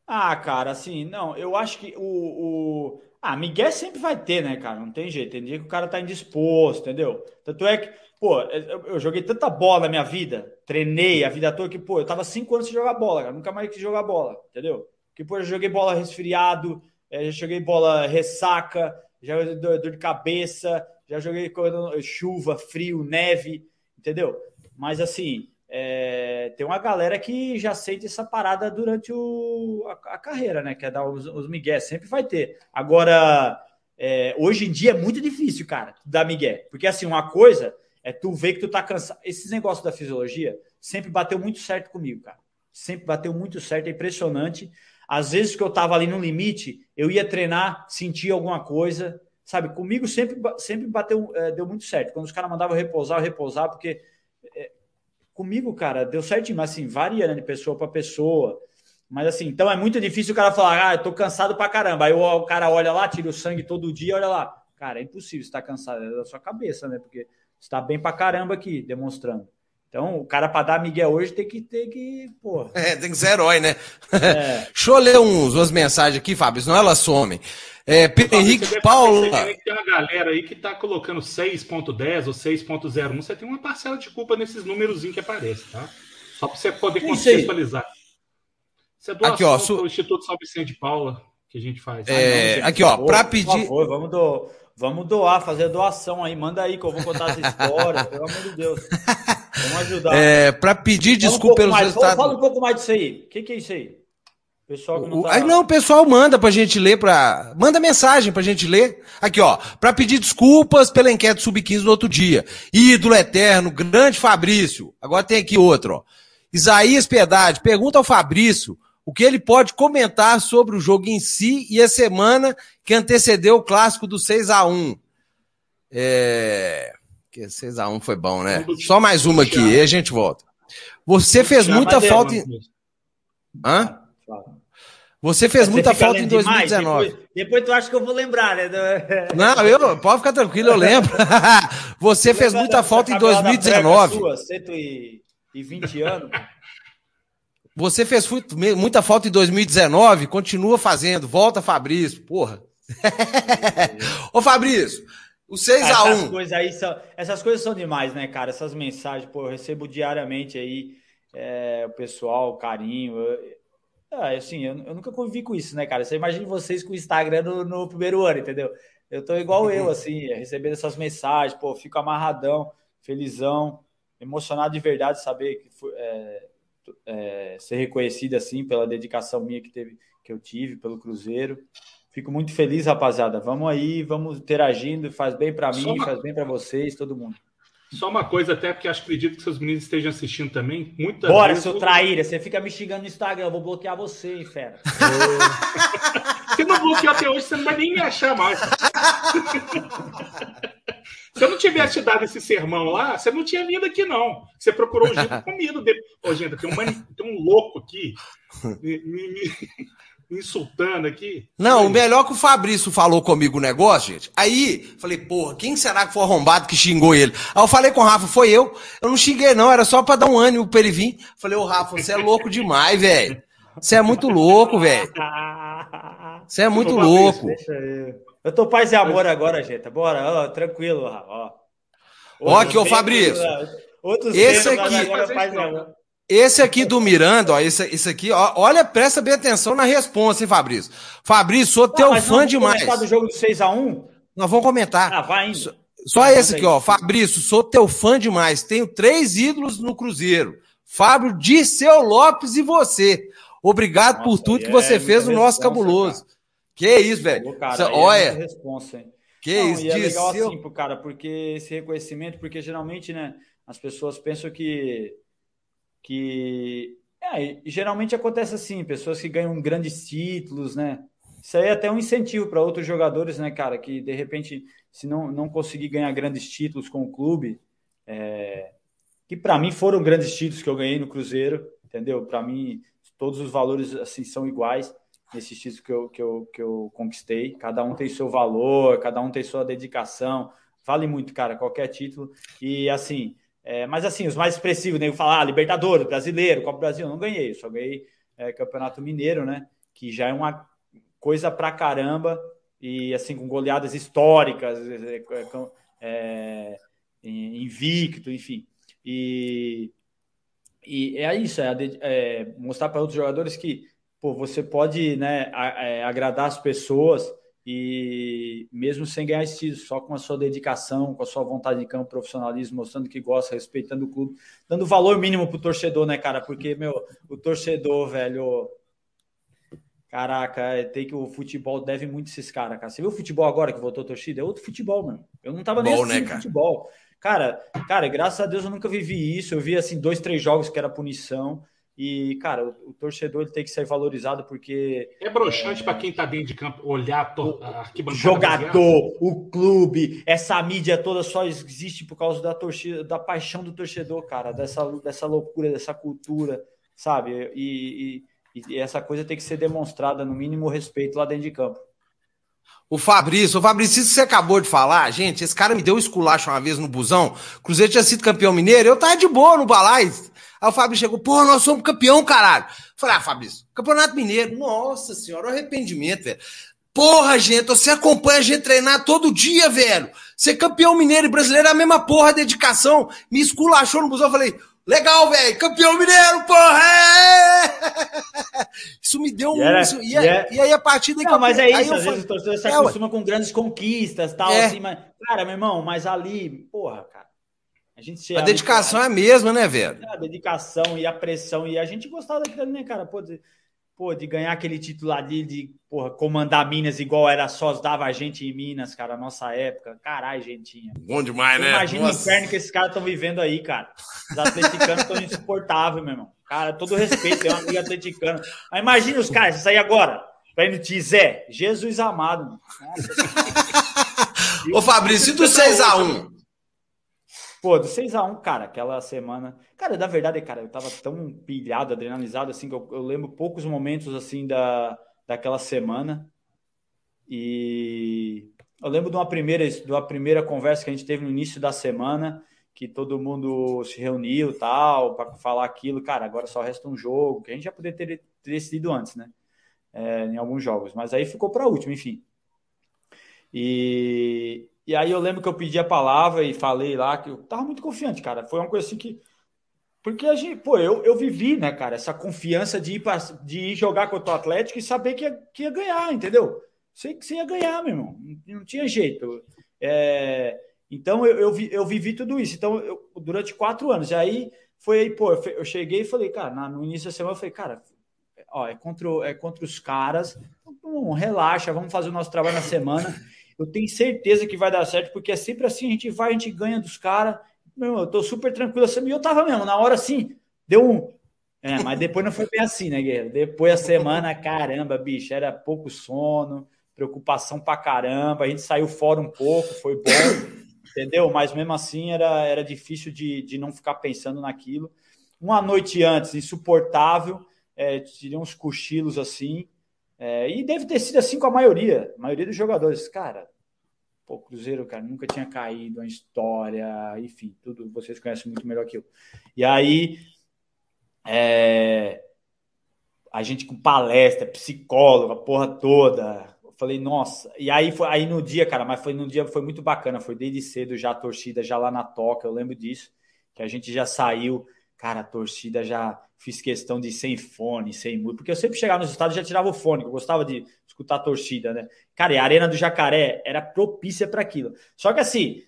Ah, cara, assim, não, eu acho que o, o... Ah, Miguel sempre vai ter, né, cara? Não tem jeito. Tem dia que o cara tá indisposto, entendeu? Tanto é que Pô, eu joguei tanta bola na minha vida, treinei a vida toda que, pô, eu tava cinco anos sem jogar bola, cara. Nunca mais quis jogar bola, entendeu? Porque, pô, eu joguei bola resfriado, eh, já joguei bola ressaca, já dor, dor de cabeça, já joguei chuva, frio, neve, entendeu? Mas assim, é, tem uma galera que já sente essa parada durante o, a, a carreira, né? Quer dar os, os migué, sempre vai ter. Agora, é, hoje em dia é muito difícil, cara, dar migué. Porque assim, uma coisa é tu ver que tu tá cansado. Esses negócios da fisiologia sempre bateu muito certo comigo, cara. Sempre bateu muito certo, é impressionante. Às vezes que eu tava ali no limite, eu ia treinar, sentia alguma coisa, sabe? Comigo sempre, sempre bateu, é, deu muito certo. Quando os caras mandavam repousar, eu repousar, porque é, comigo, cara, deu certinho, mas assim, varia de pessoa para pessoa. Mas assim, então é muito difícil o cara falar, ah, eu tô cansado pra caramba. Aí o, o cara olha lá, tira o sangue todo dia, olha lá. Cara, é impossível estar tá cansado, é da sua cabeça, né? Porque está bem pra caramba aqui, demonstrando. Então, o cara para dar Miguel hoje tem que ter que, pô. É, tem que ser herói, né? É. *laughs* Deixa eu ler uns, umas mensagens aqui, Fábio, senão elas somem. É, Pedro Henrique Paulo. Tem uma galera aí que tá colocando 6.10 ou 6.01. Você tem uma parcela de culpa nesses números que aparecem, tá? Só para você poder contextualizar. É doação aqui, ó, su... Instituto São Vicente de Paula que a gente faz. É, ah, não, aqui, ó, para pedir. Por favor, vamos do, Vamos doar, fazer doação aí. Manda aí que eu vou contar essa história, pelo amor de Deus. Vamos ajudar. É, para pedir fala desculpa um pelos mais, resultados. Fala, fala, um pouco mais disso aí. O que, que é isso aí? Pessoal que não, tá... Aí não, o pessoal manda pra gente ler, pra... manda mensagem pra gente ler. Aqui, ó, pra pedir desculpas pela enquete sub-15 do outro dia. Ídolo eterno, grande Fabrício. Agora tem aqui outro, ó. Isaías Piedade, pergunta ao Fabrício o que ele pode comentar sobre o jogo em si e a semana que antecedeu o clássico do 6 a 1 é... 6 a 1 foi bom, né? Só mais uma aqui, e a gente volta. Você fez muita falta em... Hã? Você fez muita falta em 2019. Depois, depois, tu acha que eu vou lembrar, né? Não, eu, pode ficar tranquilo, eu lembro. *laughs* Você fez muita falta em 2019. Sua, 120 anos. Você fez muita falta em 2019, continua fazendo. Volta, Fabrício, porra. *laughs* Ô, Fabrício, o 6x1. Essas coisas aí são, essas coisas são demais, né, cara? Essas mensagens, pô, eu recebo diariamente aí é, o pessoal, o carinho. Eu, é, assim, eu, eu, nunca convivi com isso, né, cara? Você imagina vocês com o Instagram no, no primeiro ano, entendeu? Eu tô igual eu, assim, recebendo essas mensagens, pô, fico amarradão, felizão, emocionado de verdade saber que foi, é, é, ser reconhecido assim pela dedicação minha que, teve, que eu tive pelo Cruzeiro. Fico muito feliz, rapaziada. Vamos aí, vamos interagindo, faz bem para mim, uma... faz bem para vocês, todo mundo. Só uma coisa, até porque acho acredito que seus meninos estejam assistindo também. Muitas Bora, vezes... seu traíra, você fica me xingando no Instagram, eu vou bloquear você, hein, fera. *laughs* você não bloqueou até hoje, você não vai nem me achar mais. *laughs* Se eu não tivesse te dado esse sermão lá, você não tinha vindo aqui, não. Você procurou o Gento *laughs* comido. Ô, gente, tem um, tem um louco aqui me, me, me, insultando aqui. Não, o melhor que o Fabrício falou comigo o negócio, gente. Aí, falei, porra, quem será que foi arrombado que xingou ele? Aí eu falei com o Rafa, foi eu. Eu não xinguei, não, era só pra dar um ânimo pra ele vir. Falei, ô Rafa, você é louco demais, velho. Você é muito louco, velho. Você é muito louco. Deixa eu. Eu tô paz e amor agora, gente. Bora, ó, tranquilo, ó. Ó, aqui, ô Fabrício. Outros esse aqui, esse aqui do Miranda, ó, esse, esse aqui, ó, olha, presta bem atenção na resposta, hein, Fabrício. Fabrício, sou teu ah, fã demais. Vamos do jogo de 6x1? Nós vamos comentar. Ah, vai Só, só esse aqui, ó. Fabrício, sou teu fã demais. Tenho três ídolos no Cruzeiro. Fábio Dirceu Lopes e você. Obrigado Nossa, por tudo que você é fez no nosso cabuloso. Que isso, velho. Cara, é olha. É responsa, hein? Que Não, isso, e é legal assim, cara, porque esse reconhecimento, porque geralmente, né, as pessoas pensam que que é, geralmente acontece assim, pessoas que ganham grandes títulos, né? Isso aí é até um incentivo para outros jogadores, né, cara, que de repente, se não, não conseguir ganhar grandes títulos com o clube, é, que para mim foram grandes títulos que eu ganhei no Cruzeiro, entendeu? Para mim, todos os valores assim são iguais nesses títulos que eu, que, eu, que eu conquistei. Cada um tem seu valor, cada um tem sua dedicação. Vale muito, cara, qualquer título. E assim, é, mas assim, os mais expressivos, nem né? falar ah, Libertadores, Brasileiro, Copa do Brasil, não ganhei, só ganhei é, Campeonato Mineiro, né? Que já é uma coisa pra caramba, e assim, com goleadas históricas, é, é, é invicto, enfim. E, e é isso, é, é mostrar para outros jogadores que pô, você pode né, é, agradar as pessoas e mesmo sem ganhar esse título, só com a sua dedicação, com a sua vontade de campo, profissionalismo, mostrando que gosta, respeitando o clube, dando valor mínimo pro torcedor, né, cara? Porque, meu, o torcedor, velho. Caraca, é, tem que o futebol deve muito esses caras, cara. Você viu o futebol agora que voltou a torcida? É outro futebol, mano. Eu não tava nem Bom, né, futebol. Cara, cara, graças a Deus eu nunca vivi isso. Eu vi assim dois, três jogos que era punição. E, cara, o, o torcedor ele tem que ser valorizado porque. É broxante é, para quem tá dentro de campo olhar a arquibancada. Jogador, o clube, essa mídia toda só existe por causa da torcida, da paixão do torcedor, cara, dessa, dessa loucura, dessa cultura, sabe? E, e, e essa coisa tem que ser demonstrada, no mínimo respeito lá dentro de campo. O Fabrício, o Fabrício, isso que você acabou de falar, gente, esse cara me deu um esculacho uma vez no busão. Cruzeiro tinha sido campeão mineiro, eu tava de boa no balais. Aí o Fabrício chegou, pô, nós somos campeão, caralho. Falei, ah, Fabrício, Campeonato Mineiro, nossa senhora, o arrependimento, velho. Porra, gente, você acompanha a gente treinar todo dia, velho. Ser campeão mineiro e brasileiro é a mesma porra, dedicação. Me esculachou no busão, eu falei, Legal, velho. Campeão mineiro, porra! É! *laughs* Isso me deu um. Yeah, isso, e, yeah. e, aí, a partir daí. Não, mas é isso. Às vezes o torcedor se é, acostuma com grandes conquistas tal, é. assim, mas. Cara, meu irmão, mas ali, porra, cara. A, gente a dedicação é a mesma, né, velho? A dedicação e a pressão. E a gente gostava daquilo, né, cara? Pô, pô, de ganhar aquele título ali de porra, comandar Minas igual era só dava a gente em Minas, cara, nossa época. Caralho, gentinha. Bom demais, né? Imagina o inferno que esses caras estão vivendo aí, cara. Os atleticanos estão insuportáveis, meu irmão. Cara, todo respeito, tem um amigo atleticano. Mas imagina os caras, isso aí agora, pra ir no Tizé. Jesus amado, mano. *laughs* Ô, Fabrício, e do 6x1? Pô, do 6x1, cara, aquela semana. Cara, da verdade, cara, eu tava tão pilhado, adrenalizado, assim, que eu, eu lembro poucos momentos, assim, da, daquela semana. E eu lembro de uma primeira, de uma primeira conversa que a gente teve no início da semana, que todo mundo se reuniu tal, para falar aquilo. Cara, agora só resta um jogo, que a gente já poderia ter, ter decidido antes, né? É, em alguns jogos, mas aí ficou para último, enfim. E, e aí eu lembro que eu pedi a palavra e falei lá que eu tava muito confiante, cara. Foi uma coisa assim que. Porque a gente, pô, eu, eu vivi, né, cara, essa confiança de ir, pra, de ir jogar contra o Atlético e saber que ia, que ia ganhar, entendeu? Sei que você ia ganhar, meu irmão. Não, não tinha jeito. É, então eu, eu, vi, eu vivi tudo isso. Então, eu, durante quatro anos. E aí foi aí, pô, eu cheguei e falei, cara, no início da semana, eu falei, cara, ó, é contra, é contra os caras. Então, relaxa, vamos fazer o nosso trabalho na semana. Eu tenho certeza que vai dar certo, porque é sempre assim, a gente vai, a gente ganha dos caras. Meu, eu tô super tranquilo assim. E eu tava mesmo, na hora assim, deu um. É, mas depois não foi bem assim, né, Guerreiro? Depois a semana, caramba, bicho, era pouco sono, preocupação pra caramba. A gente saiu fora um pouco, foi bom, entendeu? Mas mesmo assim era, era difícil de, de não ficar pensando naquilo. Uma noite antes, insuportável, é, tirei uns cochilos assim. É, e deve ter sido assim com a maioria, a maioria dos jogadores. Cara, pô, Cruzeiro, cara, nunca tinha caído, uma história, enfim, tudo vocês conhecem muito melhor que eu. E aí, é, a gente com palestra, psicóloga, a porra toda. Eu falei, nossa. E aí, foi, aí no dia, cara, mas foi no dia, foi muito bacana. Foi desde cedo já a torcida, já lá na toca, eu lembro disso, que a gente já saiu Cara, a torcida já fiz questão de sem fone, sem música, porque eu sempre chegava nos estados e já tirava o fone, eu gostava de escutar a torcida, né? Cara, e a Arena do Jacaré era propícia para aquilo. Só que assim,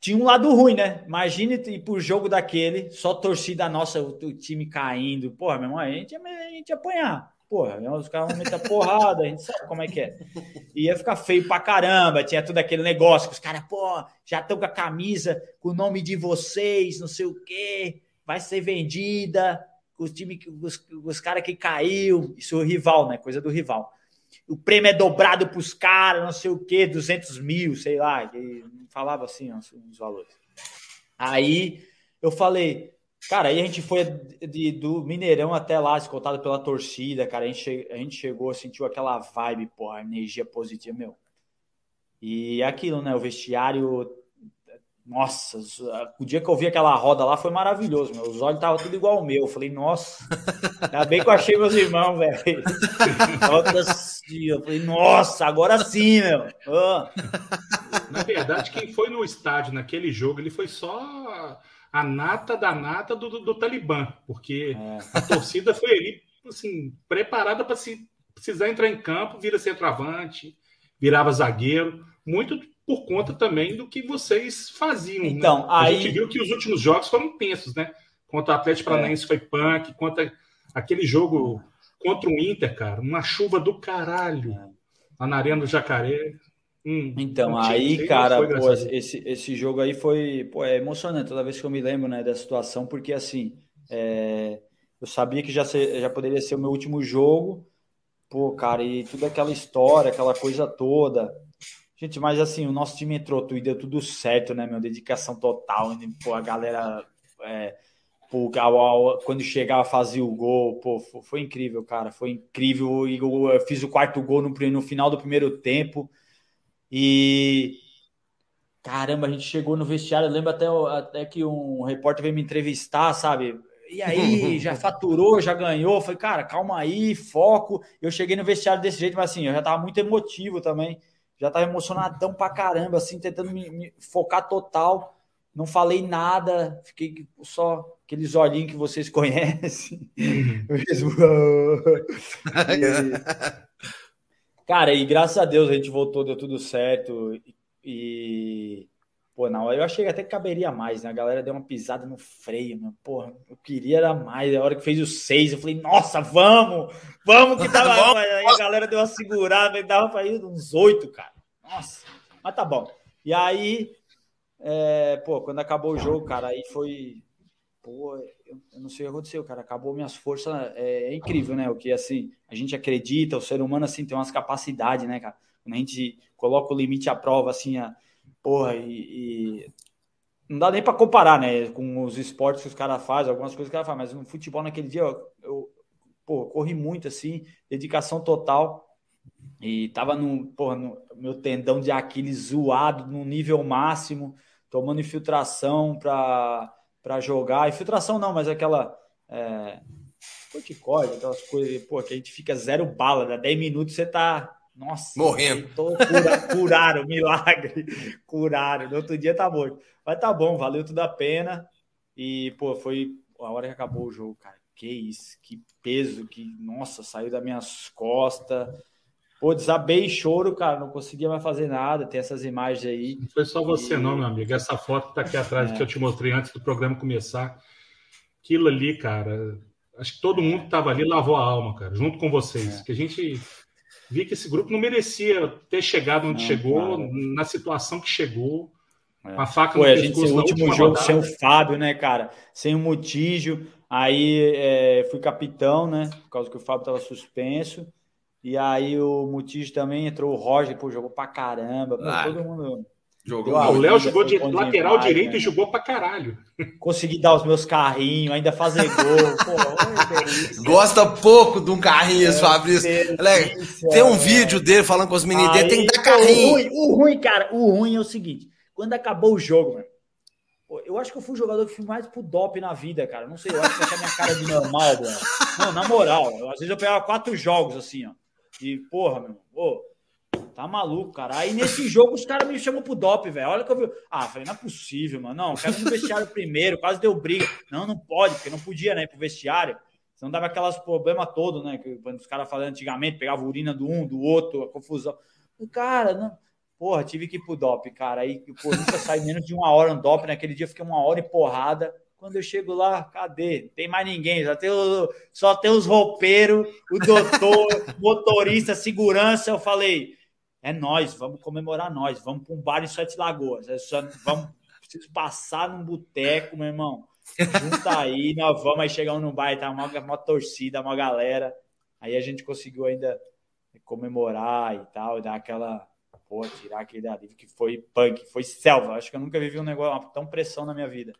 tinha um lado ruim, né? Imagine ir pro jogo daquele, só torcida nossa, o, o time caindo. Porra, meu irmão, a gente, a gente ia apanhar. Porra, os caras vão meter porrada, a gente sabe como é que é. Ia ficar feio pra caramba, tinha tudo aquele negócio que os caras, pô, já estão com a camisa com o nome de vocês, não sei o quê, vai ser vendida, os time, os, os caras que caiu, isso é o rival, né? Coisa do rival. O prêmio é dobrado pros caras, não sei o quê, 200 mil, sei lá, falava assim ó, os valores. Aí eu falei, cara, aí a gente foi de, do Mineirão até lá, escoltado pela torcida, cara. A gente, a gente chegou, sentiu aquela vibe, porra, energia positiva, meu. E é aquilo, né? O vestiário. Nossa, o dia que eu vi aquela roda lá foi maravilhoso, meu. Os olhos estavam tudo igual ao meu. Eu falei, nossa, ainda bem que eu achei meus irmãos, velho. *laughs* Eu falei, nossa, agora sim, meu. Oh. Na verdade, quem foi no estádio naquele jogo, ele foi só a nata da nata do, do, do Talibã, porque é. a torcida foi ali, assim, preparada para se precisar entrar em campo, vira centroavante, virava zagueiro, muito por conta também do que vocês faziam. Né? Então, né? aí... A gente viu que os últimos jogos foram tensos, né? Contra o Atlético é. Paranaense é. foi punk, contra aquele jogo contra o Inter, cara, uma chuva do caralho. É. Lá na Arena do Jacaré. Hum, então, aí, cara, pô, esse, esse jogo aí foi pô, é emocionante toda vez que eu me lembro né, da situação, porque assim, é, eu sabia que já, já poderia ser o meu último jogo, pô, cara, e toda aquela história, aquela coisa toda. Gente, mas assim, o nosso time entrou tudo e deu tudo certo, né, meu? Dedicação total, pô, a galera. É, pô, quando chegava fazia o gol, pô, foi incrível, cara, foi incrível. E eu fiz o quarto gol no, no final do primeiro tempo. E caramba, a gente chegou no vestiário. Eu lembro até, até que um repórter veio me entrevistar, sabe? E aí, já *laughs* faturou, já ganhou. Falei, cara, calma aí, foco. Eu cheguei no vestiário desse jeito, mas assim, eu já tava muito emotivo também. Já tava emocionadão pra caramba, assim, tentando me, me focar total. Não falei nada, fiquei só aqueles olhinhos que vocês *laughs* conhecem. Uhum. e, *laughs* Cara, e graças a Deus a gente voltou, deu tudo certo. E, pô, na hora eu achei até que caberia mais, né? A galera deu uma pisada no freio, meu. Porra, eu queria era mais. A hora que fez os seis, eu falei, nossa, vamos! Vamos que tava. *laughs* aí a galera deu uma segurada, e dava pra ir uns oito, cara. Nossa, mas tá bom. E aí, é, pô, quando acabou o jogo, cara, aí foi. Pô, eu não sei o que aconteceu, cara. Acabou minhas forças. É, é, incrível, né? O que assim a gente acredita, o ser humano assim tem umas capacidades, né, cara? Quando a gente coloca o limite à prova, assim, a, porra, e, e não dá nem para comparar, né, com os esportes que os caras fazem, algumas coisas que os caras fazem, mas no futebol naquele dia eu, eu pô, corri muito assim, dedicação total. E tava no, porra, no meu tendão de Aquiles zoado no nível máximo, tomando infiltração para jogar. Infiltração não, mas aquela. É, corticóide, aquelas coisas, pô, que a gente fica zero bala, dá 10 minutos você tá. Nossa, morrendo. Tô, cura, curaram, milagre, *laughs* curaram. No outro dia tá morto. Mas tá bom, valeu tudo a pena. E, pô, foi a hora que acabou o jogo, cara. Que isso, que peso, que, nossa, saiu das minhas costas. Pô, desabei choro, cara, não conseguia mais fazer nada. Tem essas imagens aí. Não foi só você, e... não, meu amigo. Essa foto que tá aqui atrás é. que eu te mostrei antes do programa começar. Aquilo ali, cara. Acho que todo mundo que tava ali lavou a alma, cara, junto com vocês. É. Que a gente via que esse grupo não merecia ter chegado onde não, chegou, cara. na situação que chegou. É. A faca Foi, no a gente o último jogo rodada. sem o Fábio, né, cara? Sem o Mutígio. Aí é, fui capitão, né? Por causa que o Fábio estava suspenso. E aí o Mutis também entrou, o Roger, pô, jogou pra caramba. Pô, ah, todo mundo. Jogou. O Léo jogou de lateral demais, direito né? e jogou pra caralho. Consegui dar os meus carrinhos, ainda fazer gol. Pô, Gosta pouco de um carrinho, é, Fabrício. Tem um vídeo dele falando com os meninos dele, tem que dar carrinho. O ruim, o ruim, cara, o ruim é o seguinte: quando acabou o jogo, mano, eu acho que eu fui um jogador que fui mais pro DOP na vida, cara. Não sei, eu acho que é a minha cara de normal, mano. Não, na moral, eu, às vezes eu pegava quatro jogos assim, ó. E, porra, meu, ô, tá maluco, cara. Aí nesse jogo os caras me chamam pro DOP, velho. Olha que eu vi. Ah, falei, não é possível, mano. Não, quero ir no vestiário primeiro, quase deu briga. Não, não pode, porque não podia, né, ir pro vestiário. Senão dava aquelas problemas todos, né? Que os caras falavam antigamente, pegava urina do um, do outro, a confusão. Cara, não. Porra, tive que ir pro DOP, cara. Aí, pô, nunca saí menos de uma hora no DOP. Naquele dia fiquei uma hora e porrada. Quando eu chego lá, cadê? Não tem mais ninguém, só tem, o, só tem os roupeiros, o doutor, motorista, segurança. Eu falei, é nós, vamos comemorar nós, vamos para um bar em Sete Lagoas. É só, vamos, preciso passar num boteco, meu irmão. Junta aí, *laughs* nós vamos aí chegamos no bar, tá uma, uma torcida, uma galera. Aí a gente conseguiu ainda comemorar e tal, dar aquela, pô, tirar aquele alívio que foi punk, foi selva. Acho que eu nunca vivi um negócio tão pressão na minha vida.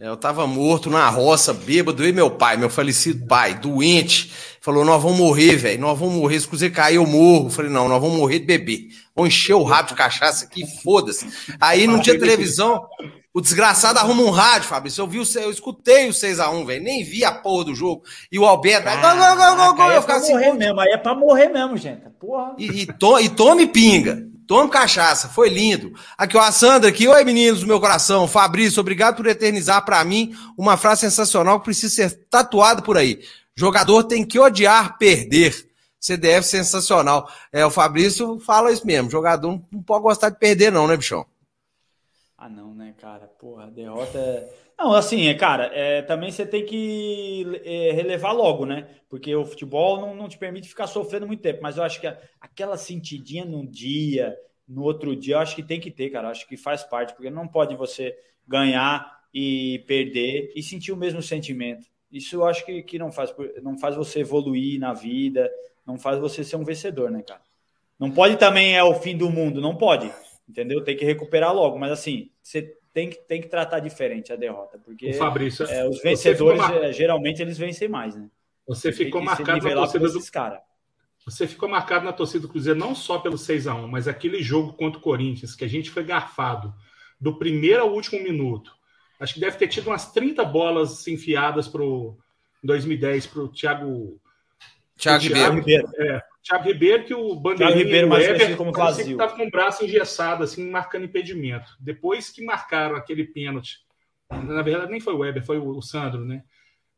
É, eu tava morto na roça, bêbado, e meu pai, meu falecido pai, doente. Falou: nós vamos morrer, velho, nós vamos morrer. Se você cair, eu morro. Falei: não, nós vamos morrer de beber. Vamos encher o rabo de cachaça aqui, foda-se. Aí não tinha televisão. O desgraçado arruma um rádio, Fabrício. Eu vi o, eu escutei o 6x1, velho. Nem vi a porra do jogo. E o Alberto. Caraca, gol, gol, gol, gol, eu é pra assim, morrer mesmo, aí é pra morrer mesmo, gente. Porra. E, e, to, e tome pinga. Tome cachaça, foi lindo. Aqui, ó, a Sandra aqui. Oi, meninos do meu coração. Fabrício, obrigado por eternizar para mim uma frase sensacional que precisa ser tatuada por aí. Jogador tem que odiar perder. CDF sensacional. É, o Fabrício fala isso mesmo. Jogador não pode gostar de perder, não, né, bichão? Ah, não, né, cara? Porra, derrota. Não, assim, é, cara, é, também você tem que é, relevar logo, né? Porque o futebol não, não te permite ficar sofrendo muito tempo. Mas eu acho que a, aquela sentidinha num dia, no outro dia, eu acho que tem que ter, cara. Eu acho que faz parte, porque não pode você ganhar e perder e sentir o mesmo sentimento. Isso eu acho que, que não, faz, não faz você evoluir na vida, não faz você ser um vencedor, né, cara? Não pode também é o fim do mundo, não pode, entendeu? Tem que recuperar logo. Mas assim, você tem que, tem que tratar diferente a derrota, porque Fabrício, é, os vencedores mar... geralmente eles vencem mais, né? Você ficou marcado na torcida do cara. Você ficou marcado na torcida do Cruzeiro não só pelo 6 a 1 mas aquele jogo contra o Corinthians, que a gente foi garfado do primeiro ao último minuto. Acho que deve ter tido umas 30 bolas enfiadas para o 2010 para o Thiago. Thiago Ribeiro. É, Thiago Ribeiro, que o Bandeirinha Ribeiro, mais Weber, como vazio. estava com o braço engessado, assim, marcando impedimento. Depois que marcaram aquele pênalti, na verdade nem foi o Weber, foi o Sandro, né?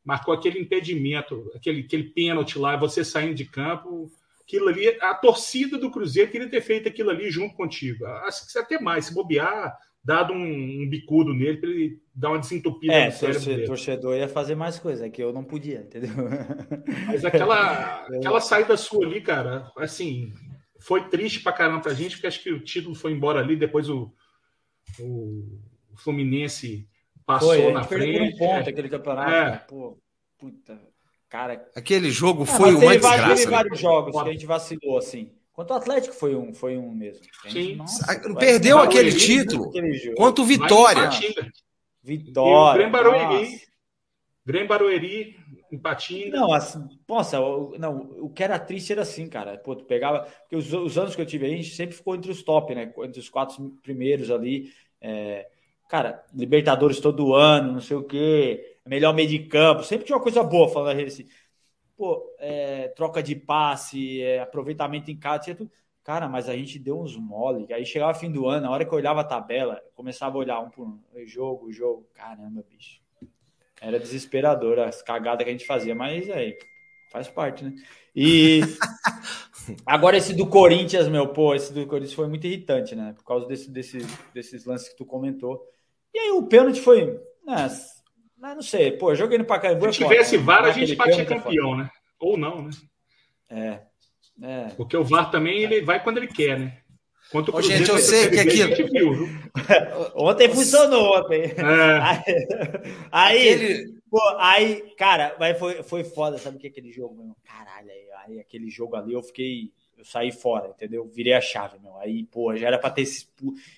Marcou aquele impedimento, aquele, aquele pênalti lá, você saindo de campo, aquilo ali, a torcida do Cruzeiro queria ter feito aquilo ali junto contigo. Acho que até mais, se bobear, dado um, um bicudo nele para ele dar uma desentupida é, no cérebro torcedor, torcedor ia fazer mais coisa, é que eu não podia, entendeu? Mas aquela, *laughs* aquela saída sua ali, cara, assim, foi triste pra caramba pra gente, porque acho que o título foi embora ali, depois o, o Fluminense passou foi, na frente. Um ponto, é, aquele campeonato, é. Pô, puta, cara. Aquele jogo foi uma desgraça. Teve né? vários jogos que a gente vacilou, assim. Quanto o Atlético foi um, foi um mesmo. Sim. Nossa, Perdeu aquele título. Quanto Vitória. Vitória. Grêmio Barueri. Grêmio Barueri, empatinho. Não, assim, nossa, não, o que era triste era assim, cara. Pô, tu pegava. Porque os, os, anos que eu tive aí, a gente sempre ficou entre os top, né? Entre os quatro primeiros ali. É, cara, Libertadores todo ano, não sei o quê. Melhor meio de campo. Sempre tinha uma coisa boa falando assim pô, é, troca de passe, é, aproveitamento em casa, tinha tudo. Cara, mas a gente deu uns mole. Aí chegava fim do ano, na hora que eu olhava a tabela, começava a olhar um por um, jogo, jogo. Caramba, bicho. Era desesperador as cagadas que a gente fazia, mas aí faz parte, né? E *laughs* agora esse do Corinthians, meu, pô, esse do Corinthians foi muito irritante, né? Por causa desse, desse, desses lances que tu comentou. E aí o pênalti foi. Né, mas não sei, pô, joguei no Pacaembu. Se tivesse VAR, a gente batia campeão, né? Ou não, né? É. é. Porque o VAR também ele vai quando ele quer, né? Quanto Ô, gente, eu sei que aquilo. *laughs* ontem funcionou, ontem. É. Aí, Aquele... pô, aí, cara, mas foi, foi foda, sabe o que é aquele jogo, meu? Caralho, aí, aí aquele jogo ali eu fiquei eu saí fora, entendeu? Virei a chave, meu. Aí, pô, já era pra ter.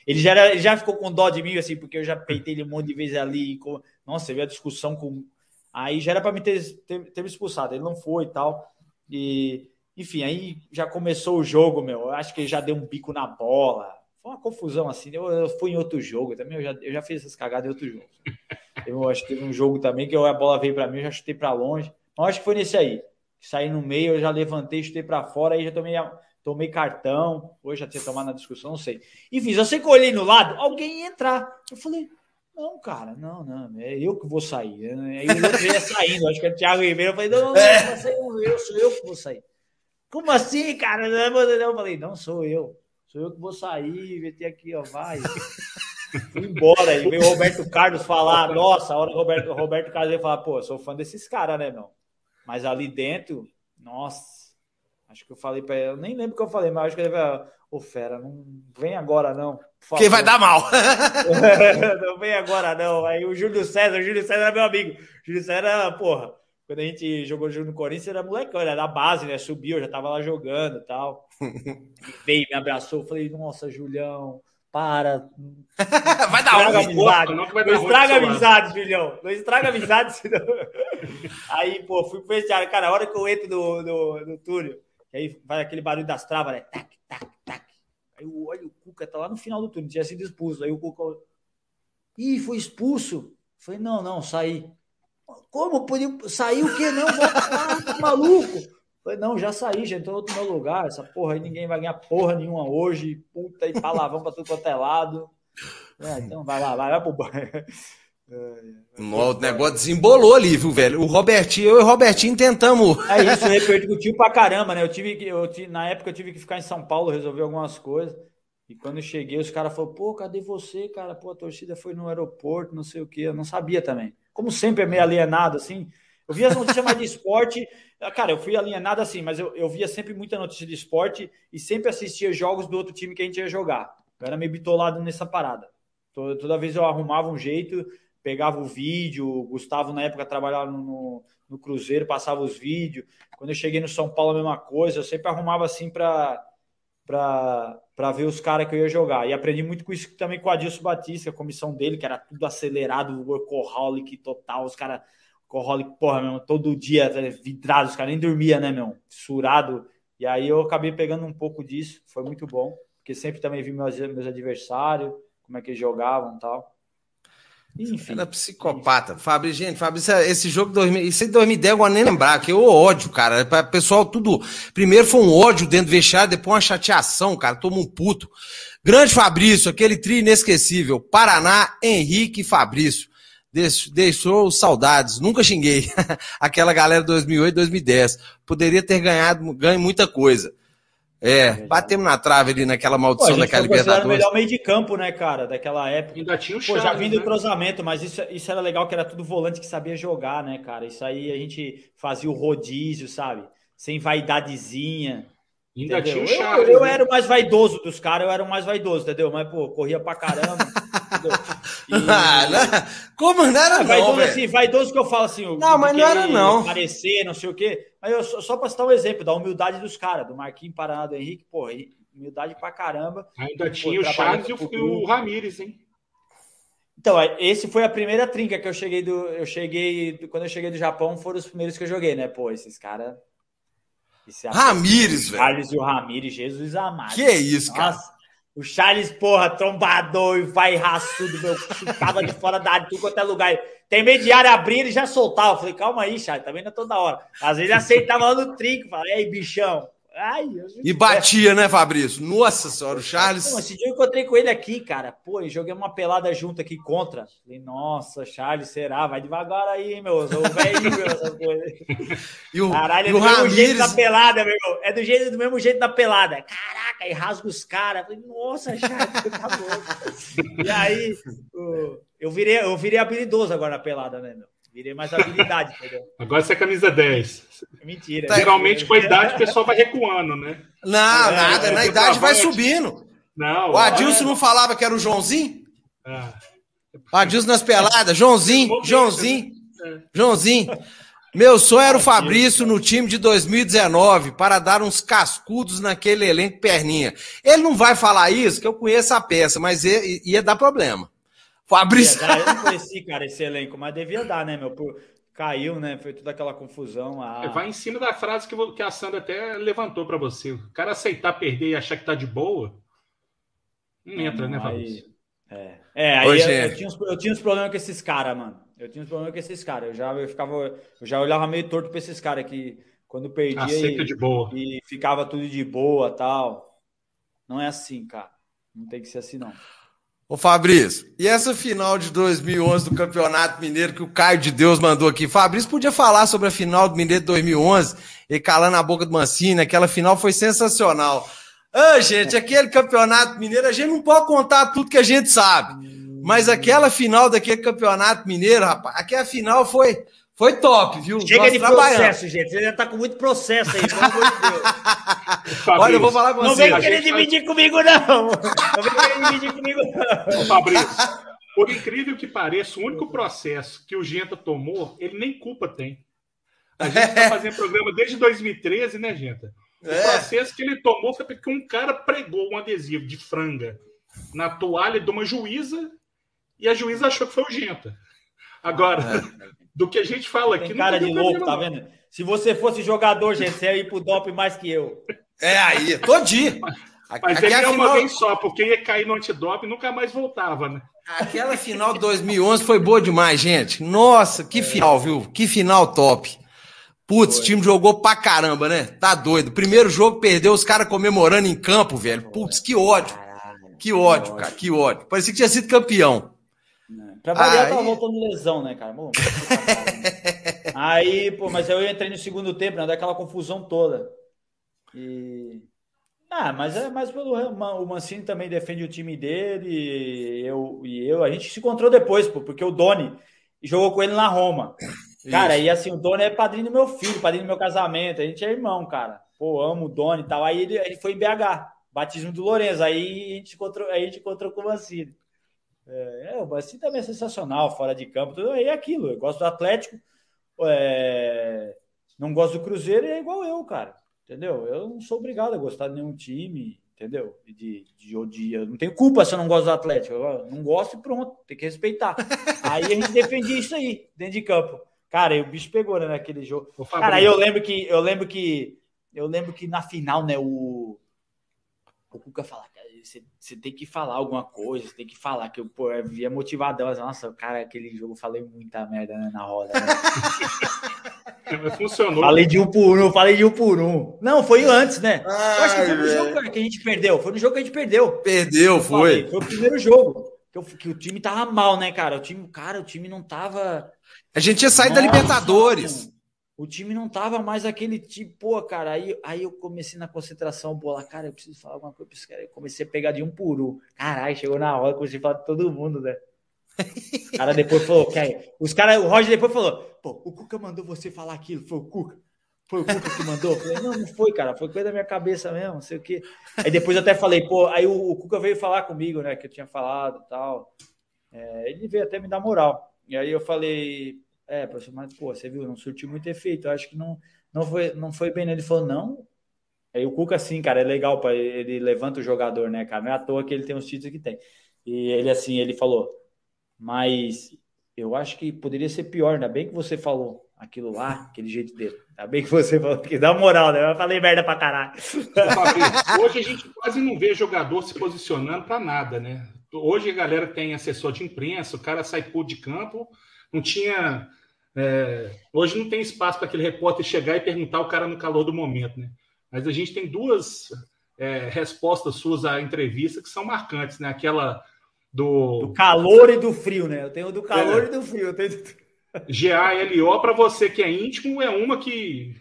Ele já, era, ele já ficou com dó de mim, assim, porque eu já peitei ele um monte de vezes ali. Com... Nossa, você viu a discussão com. Aí já era pra me ter, ter, ter me expulsado. Ele não foi e tal. E, enfim, aí já começou o jogo, meu. Eu acho que ele já deu um bico na bola. Foi uma confusão assim. Eu, eu fui em outro jogo também. Eu já, eu já fiz essas cagadas em outro jogo. *laughs* Eu acho que teve um jogo também que eu, a bola veio para mim, eu já chutei para longe. Mas acho que foi nesse aí saí no meio, eu já levantei, chutei para fora, aí já tomei, tomei cartão, hoje já tinha tomado na discussão, não sei. Enfim, eu sei que eu olhei no lado, alguém ia entrar. Eu falei, não, cara, não, não, é eu que vou sair. Aí o outro ia saindo, acho que é o Thiago Ribeiro. Eu falei, não, não, não, é. não, eu, sou eu que vou sair. Como assim, cara? Eu falei, não, sou eu. sou eu que vou sair, meter aqui, ó, vai. *laughs* Fui embora. E veio o Roberto Carlos falar, nossa, a hora o Roberto, Roberto Carlos ia falar, pô, sou fã desses caras, né, meu? Mas ali dentro, nossa, acho que eu falei pra ele, eu nem lembro o que eu falei, mas acho que ele vai, ô fera, não vem agora não. Porque vai dar mal. *laughs* não vem agora não. Aí o Júlio César, o Júlio César era meu amigo. O Júlio César era, porra, quando a gente jogou junto no Corinthians, era molecão, era da base, né? Subiu, já tava lá jogando e tal. *laughs* veio, me abraçou, falei, nossa, Julião, para. *laughs* vai dar ruim. Amizade. Não, não estraga amizade, Julião. Não estraga amizade, *laughs* senão. aí, pô, fui pro vestiário. Cara, a hora que eu entro no, no, no túnel, aí vai aquele barulho das travas, né? Tac, tac, tac. Aí eu olho, o Cuca tá lá no final do túnel, tinha sido expulso. Aí o Cuca. Ih, foi expulso? Falei, não, não, saí. Como? Podia... Sair o quê? Não, volta lá, tá maluco. Falei, não, já saí, já entrou no meu lugar. Essa porra aí ninguém vai ganhar porra nenhuma hoje. Puta e palavrão pra tudo quanto é lado. É, então vai lá, vai, vai pro banho. O negócio desembolou ali, viu, velho? O Robertinho, eu e o Robertinho tentamos. É isso, repercutiu pra caramba, né? Eu tive que, eu, na época eu tive que ficar em São Paulo resolver algumas coisas. E quando eu cheguei, os caras falaram, pô, cadê você, cara? Pô, a torcida foi no aeroporto, não sei o quê. Eu não sabia também. Como sempre é meio alienado, assim. Eu via as notícias mais de esporte. *laughs* Cara, eu fui alienado assim, mas eu, eu via sempre muita notícia de esporte e sempre assistia jogos do outro time que a gente ia jogar. Eu era meio bitolado nessa parada. Toda, toda vez eu arrumava um jeito, pegava o vídeo. O Gustavo, na época, trabalhava no, no Cruzeiro, passava os vídeos. Quando eu cheguei no São Paulo, a mesma coisa. Eu sempre arrumava assim para para ver os caras que eu ia jogar. E aprendi muito com isso também com o Adilson Batista, a comissão dele, que era tudo acelerado, workaholic total, os caras workaholic, porra, meu, todo dia vidrado, os caras nem dormia, né, meu, surado. E aí eu acabei pegando um pouco disso, foi muito bom, porque sempre também vi meus, meus adversários, como é que eles jogavam e tal. Enfim. Era psicopata. Fábio, gente, Fábio, esse jogo, 2000, isso aí 2010 eu nem lembrar, que eu ódio, cara. Pessoal, tudo. Primeiro foi um ódio dentro do vestiário, depois uma chateação, cara. Toma um puto. Grande Fabrício, aquele tri inesquecível. Paraná, Henrique e Fabrício. Deixou saudades, nunca xinguei. *laughs* Aquela galera 2008, 2010. Poderia ter ganhado, ganho muita coisa. É, é batemos na trave ali naquela maldição Pô, daquela Libertadores. o melhor meio de campo, né, cara, daquela época. Ainda tinha o Pô, já vindo né? entrosamento, mas isso, isso era legal, que era tudo volante que sabia jogar, né, cara? Isso aí a gente fazia o rodízio, sabe? Sem vaidadezinha. Ainda entendeu? tinha o Chaves, eu, eu né? era o mais vaidoso dos caras, eu era o mais vaidoso, entendeu? Mas, pô, corria pra caramba. *laughs* e... ah, não, como não era, ah, vaidoso, não, assim, vaidoso que eu falo assim, não, mas não era não. Aparecer, não sei o quê. Mas eu, só para citar um exemplo da humildade dos caras, do Marquinhos Paraná, do Henrique, pô, humildade pra caramba. Ainda tinha o Charles e o, o Ramires, hein? Então, esse foi a primeira trinca que eu cheguei do. Eu cheguei. Quando eu cheguei do Japão, foram os primeiros que eu joguei, né? Pô, esses caras. Ramires, velho. Charles e o Ramires, Jesus amado. Que é isso, cara? O Charles, porra, trombador e vai raçudo, meu, chutava de fora da área, tudo quanto é lugar. Tem área abrindo e já soltava. Eu falei, calma aí, Charles, tá vendo toda hora. Às vezes aceitava lá no trinco, falei, ei, bichão, Ai, e batia, né, Fabrício? Nossa senhora, o Charles. Não, esse dia eu encontrei com ele aqui, cara. Pô, e joguei uma pelada junto aqui contra. Falei, nossa, Charles, será? Vai devagar aí, meu. Sou velho, meu. *laughs* e o, Caralho, é do mesmo jeito da pelada, meu. É do, jeito, do mesmo jeito da pelada. Caraca, e rasga os caras. Falei, nossa, Charles, *laughs* tá bom. e aí, eu virei, eu virei habilidoso agora na pelada, né, meu? Virei mais habilidade, entendeu? Agora você é camisa 10. Mentira. Tá, Geralmente, com a idade, o pessoal vai recuando, né? Não, é, nada. É, na idade vai subindo. Não. O Adilson é... não falava que era o Joãozinho? Ah. O Adilson nas peladas. Joãozinho, Joãozinho, é. Joãozinho. Meu sonho era o Fabrício no time de 2019 para dar uns cascudos naquele elenco perninha. Ele não vai falar isso, que eu conheço a peça, mas ia, ia dar problema. Fabrício. Eu não conheci, cara, esse elenco, mas devia dar, né, meu? Por... Caiu, né? Foi toda aquela confusão. Ah. Vai em cima da frase que, que a Sandra até levantou para você. O cara aceitar perder e achar que tá de boa, não entra, né, Fabrício? É, é aí eu, eu, tinha uns, eu tinha uns problemas com esses caras, mano. Eu tinha uns problemas com esses caras. Eu já eu ficava, eu já olhava meio torto pra esses caras que quando perdia e, de boa. e ficava tudo de boa tal. Não é assim, cara. Não tem que ser assim, não. Ô Fabrício, e essa final de 2011 do Campeonato Mineiro que o Caio de Deus mandou aqui? Fabrício podia falar sobre a final do Mineiro de 2011 e calando a boca do Mancini, aquela final foi sensacional. Ah, gente, aquele campeonato mineiro, a gente não pode contar tudo que a gente sabe. Mas aquela final daquele campeonato mineiro, rapaz, aquela final foi, foi top, viu? Chega Nós de processo, gente. Você já tá com muito processo aí, pelo amor de Deus. *laughs* Olha, eu vou falar com você. Não vem querer dividir comigo, não. Não vem querer dividir comigo, não. Fabrício, por incrível que pareça, o único processo que o Genta tomou, ele nem culpa tem. A gente está fazendo programa desde 2013, né, Genta? O é. processo que ele tomou foi porque um cara pregou um adesivo de franga na toalha de uma juíza e a juíza achou que foi o Genta. Agora, é. Do que a gente fala aqui. Tem cara de louco, tá vendo? Se você fosse jogador, você ia ir pro doping mais que eu. É aí, todinho. Mas Aqui ele é uma vez só, porque ia cair no antidoping e nunca mais voltava, né? Aquela final de 2011 foi boa demais, gente. Nossa, que final, viu? Que final top. Putz, o time jogou pra caramba, né? Tá doido. Primeiro jogo perdeu, os caras comemorando em campo, velho. Putz, que ódio. Que ódio, cara, que ódio. Parecia que tinha sido campeão. Pra variar, Aí... tava voltando lesão, né, cara? Bom, Aí, pô, mas eu entrei no segundo tempo, né? Daquela confusão toda. E. Ah, mas é mais pelo. O Mancini também defende o time dele. E eu, e eu. A gente se encontrou depois, pô, porque o Doni jogou com ele na Roma. Cara, Isso. e assim, o Doni é padrinho do meu filho, padrinho do meu casamento. A gente é irmão, cara. Pô, amo o Doni e tal. Aí ele, ele foi em BH, batismo do Lourenço. Aí a gente encontrou, aí a gente encontrou com o Mancini. É, é, o Mancini também é sensacional, fora de campo. Tudo é aquilo. Eu gosto do Atlético, é, não gosto do Cruzeiro, é igual eu, cara. Entendeu? Eu não sou obrigado a gostar de nenhum time, entendeu? De, de, de, eu não tenho culpa se eu não gosto do Atlético. Eu não gosto e pronto, tem que respeitar. aí a gente *laughs* defendia isso aí, dentro de campo. Cara, o bicho pegou, né, naquele jogo. Cara, aí eu lembro que eu lembro que eu lembro que na final, né, o o Cuca falar, você, tem que falar alguma coisa, você tem que falar que eu pô, eu via motivadão, mas, nossa, cara, aquele jogo eu falei muita merda né, na roda. Né? *laughs* Funcionou. Falei de um por um, falei de um por um. Não, foi antes, né? Ai, eu acho que foi no jogo cara, que a gente perdeu. Foi no jogo que a gente perdeu. Perdeu, foi. Falei, foi o primeiro jogo. Que, eu, que, o time tava mal, né, cara? O time, cara, o time não tava. A gente tinha saído Nossa, da Libertadores. O time não tava mais aquele tipo, pô, cara. Aí, aí eu comecei na concentração, bola, cara, eu preciso falar alguma coisa. Eu comecei a pegar de um por um. Caralho, chegou na hora, comecei a falar de todo mundo, né? O cara depois falou, aí, os cara, o Roger depois falou, pô, o Cuca mandou você falar aquilo, foi o Cuca. Foi o Cuca que mandou? Falei, não, não foi, cara, foi coisa da minha cabeça mesmo, não sei o quê. Aí depois até falei, pô, aí o, o Cuca veio falar comigo, né, que eu tinha falado e tal. É, ele veio até me dar moral. E aí eu falei, é, professor, mas, pô, você viu, não surtiu muito efeito, eu acho que não, não, foi, não foi bem. Ele falou, não. Aí o Cuca, assim, cara, é legal, para ele levanta o jogador, né, cara? Não é à toa que ele tem os títulos que tem. E ele, assim, ele falou, mas eu acho que poderia ser pior, ainda bem que você falou aquilo lá, aquele jeito dele. Ainda bem que você falou que dá moral, né? Eu falei merda pra caralho. Hoje a gente quase não vê jogador se posicionando para nada, né? Hoje a galera tem assessor de imprensa, o cara sai por de campo, não tinha. É... hoje não tem espaço para aquele repórter chegar e perguntar o cara no calor do momento, né? Mas a gente tem duas é, respostas suas à entrevista que são marcantes, né? Aquela do... do calor e do frio, né? Eu tenho do calor é. e do frio. Eu tenho... GALO, para você que é íntimo, é uma que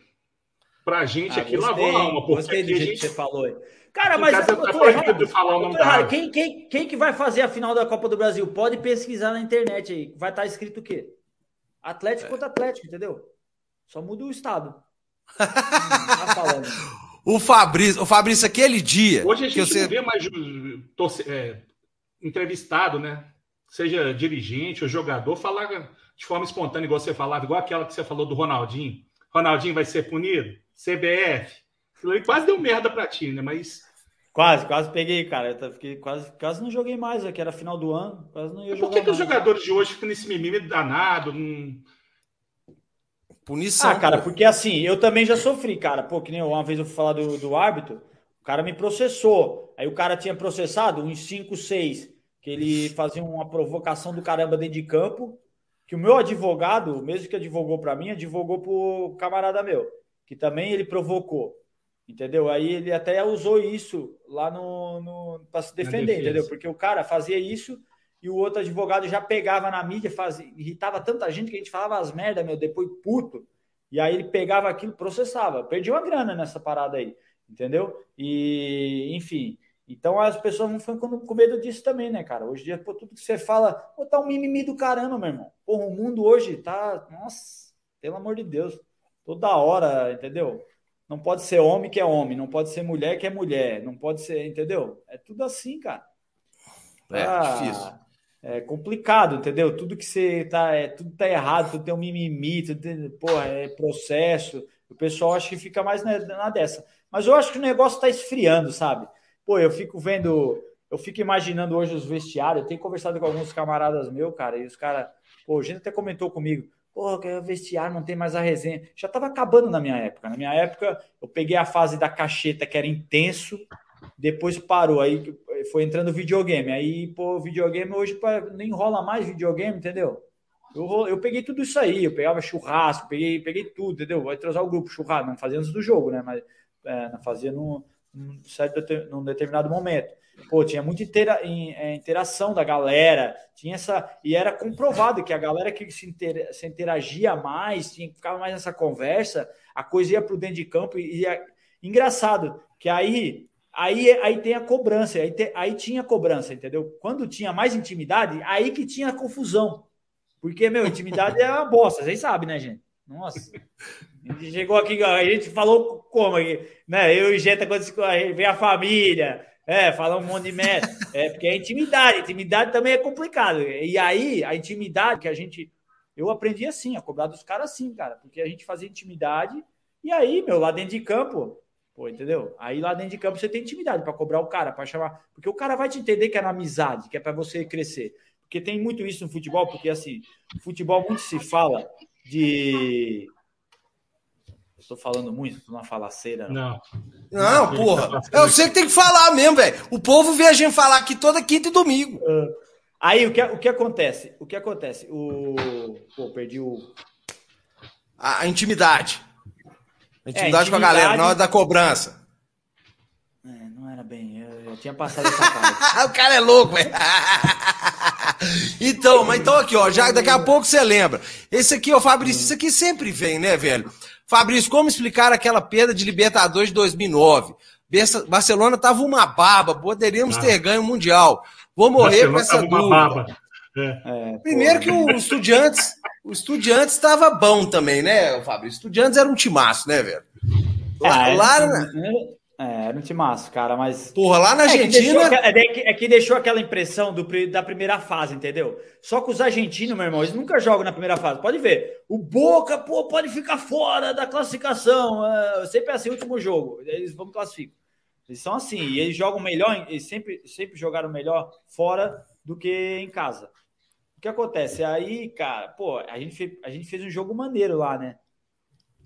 pra gente ah, aqui gostei, lavou a alma. Gostei do jeito gente... que você falou aí. Cara, mas eu tô, tô errado, falar o nome errado. Quem, quem, quem que vai fazer a final da Copa do Brasil? Pode pesquisar na internet aí. Vai estar tá escrito o quê? Atlético é. contra Atlético, entendeu? Só muda o estado. *laughs* tá o Fabrício, o Fabrício, aquele dia. Hoje a gente você... não vê mais torce, é, entrevistado, né? Seja dirigente ou jogador, falar de forma espontânea, igual você falava, igual aquela que você falou do Ronaldinho. Ronaldinho vai ser punido? CBF. Aquilo quase deu merda pra ti, né? Mas. Quase, quase peguei, cara. Eu fiquei, quase, quase não joguei mais, aqui era final do ano. Quase não ia jogar. Por que, que os jogadores de hoje ficam nesse mimimi danado? Num... Punição. Ah, cara, porque assim, eu também já sofri, cara. Pô, que nem uma vez eu fui falar do, do árbitro. O cara me processou. Aí o cara tinha processado uns 5, 6, que ele fazia uma provocação do caramba dentro de campo, que o meu advogado, o mesmo que advogou para mim, advogou pro camarada meu, que também ele provocou. Entendeu? Aí ele até usou isso lá no, no para se defender, entendeu? Porque o cara fazia isso e o outro advogado já pegava na mídia, fazia, irritava tanta gente que a gente falava as merda, meu, depois puto. E aí ele pegava aquilo, processava. Perdi uma grana nessa parada aí. entendeu? E, enfim, então as pessoas não ficam com medo disso também, né, cara? Hoje em dia, pô, tudo que você fala, pô, tá um mimimi do caramba, meu irmão. Porra, o mundo hoje tá, nossa, pelo amor de Deus, toda hora, entendeu? Não pode ser homem que é homem, não pode ser mulher que é mulher, não pode ser, entendeu? É tudo assim, cara. É, ah, difícil. É complicado, entendeu? Tudo que você tá, é, tudo tá errado, tudo tem um mimimi, tudo tem, porra, é processo. O pessoal acha que fica mais na, na dessa. Mas eu acho que o negócio tá esfriando, sabe? Pô, eu fico vendo, eu fico imaginando hoje os vestiários. Eu tenho conversado com alguns camaradas meus, cara, e os caras, pô, a gente até comentou comigo. Pô, o vestiário não tem mais a resenha. Já tava acabando na minha época. Na minha época, eu peguei a fase da cacheta, que era intenso, depois parou. Aí foi entrando videogame. Aí, pô, videogame hoje nem rola mais videogame, entendeu? Eu, eu peguei tudo isso aí, eu pegava churrasco, peguei, peguei tudo, entendeu? Vai trazer o grupo churrasco, não fazia antes do jogo, né? Mas é, não fazia no, num, num determinado momento. Pô, tinha muita intera, é, interação da galera, tinha essa. E era comprovado que a galera que se, inter, se interagia mais, tinha, ficava mais nessa conversa, a coisa ia para o dentro de campo e ia. Engraçado, que aí Aí, aí tem a cobrança, aí, te, aí tinha cobrança, entendeu? Quando tinha mais intimidade, aí que tinha confusão. Porque, meu, intimidade é uma bosta, vocês sabem, né, gente? Nossa. A gente chegou aqui, a gente falou como aqui, né? Eu e Jeta, quando vem a família, é, falar um monte de merda. É, porque é intimidade, intimidade também é complicado. E aí, a intimidade que a gente. Eu aprendi assim, a cobrar dos caras assim, cara, porque a gente fazia intimidade, e aí, meu, lá dentro de campo, pô, entendeu? Aí lá dentro de campo você tem intimidade para cobrar o cara, para chamar. Porque o cara vai te entender que é na amizade, que é para você crescer. Porque tem muito isso no futebol, porque assim, futebol muito se fala de Estou falando muito, estou numa falaceira. Não. Não, porra. Eu sei que tem que falar mesmo, velho. O povo vê a gente falar aqui toda quinta e domingo. Uh, aí o que, o que acontece? O que acontece? O. Pô, perdi o. A, a intimidade. A intimidade, é, intimidade com a galera na hora da cobrança. É, não era bem. Eu, eu tinha passado essa parte. *laughs* o cara é louco, velho. *laughs* então, mas então aqui, ó, já daqui a pouco você lembra. Esse aqui, ó, Fabrício, isso aqui sempre vem, né, velho? Fabrício, como explicar aquela perda de Libertadores de 2009? Barcelona tava uma baba, poderíamos ah. ter ganho o Mundial. Vou morrer Barcelona com essa dúvida. É. É, Primeiro que o Estudiantes, *laughs* o Estudiantes estava bom também, né, Fabrício? Estudiantes era um timaço, né, velho? Lá, é, lá, é, era um timaço, cara, mas. Porra, lá na Argentina. É que, é, que, é que deixou aquela impressão do, da primeira fase, entendeu? Só que os argentinos, meu irmão, eles nunca jogam na primeira fase. Pode ver. O Boca, pô, pode ficar fora da classificação. É, sempre é assim, último jogo. Eles vão classificar. Eles são assim, e eles jogam melhor, eles sempre, sempre jogaram melhor fora do que em casa. O que acontece? Aí, cara, pô, a gente, fez, a gente fez um jogo maneiro lá, né?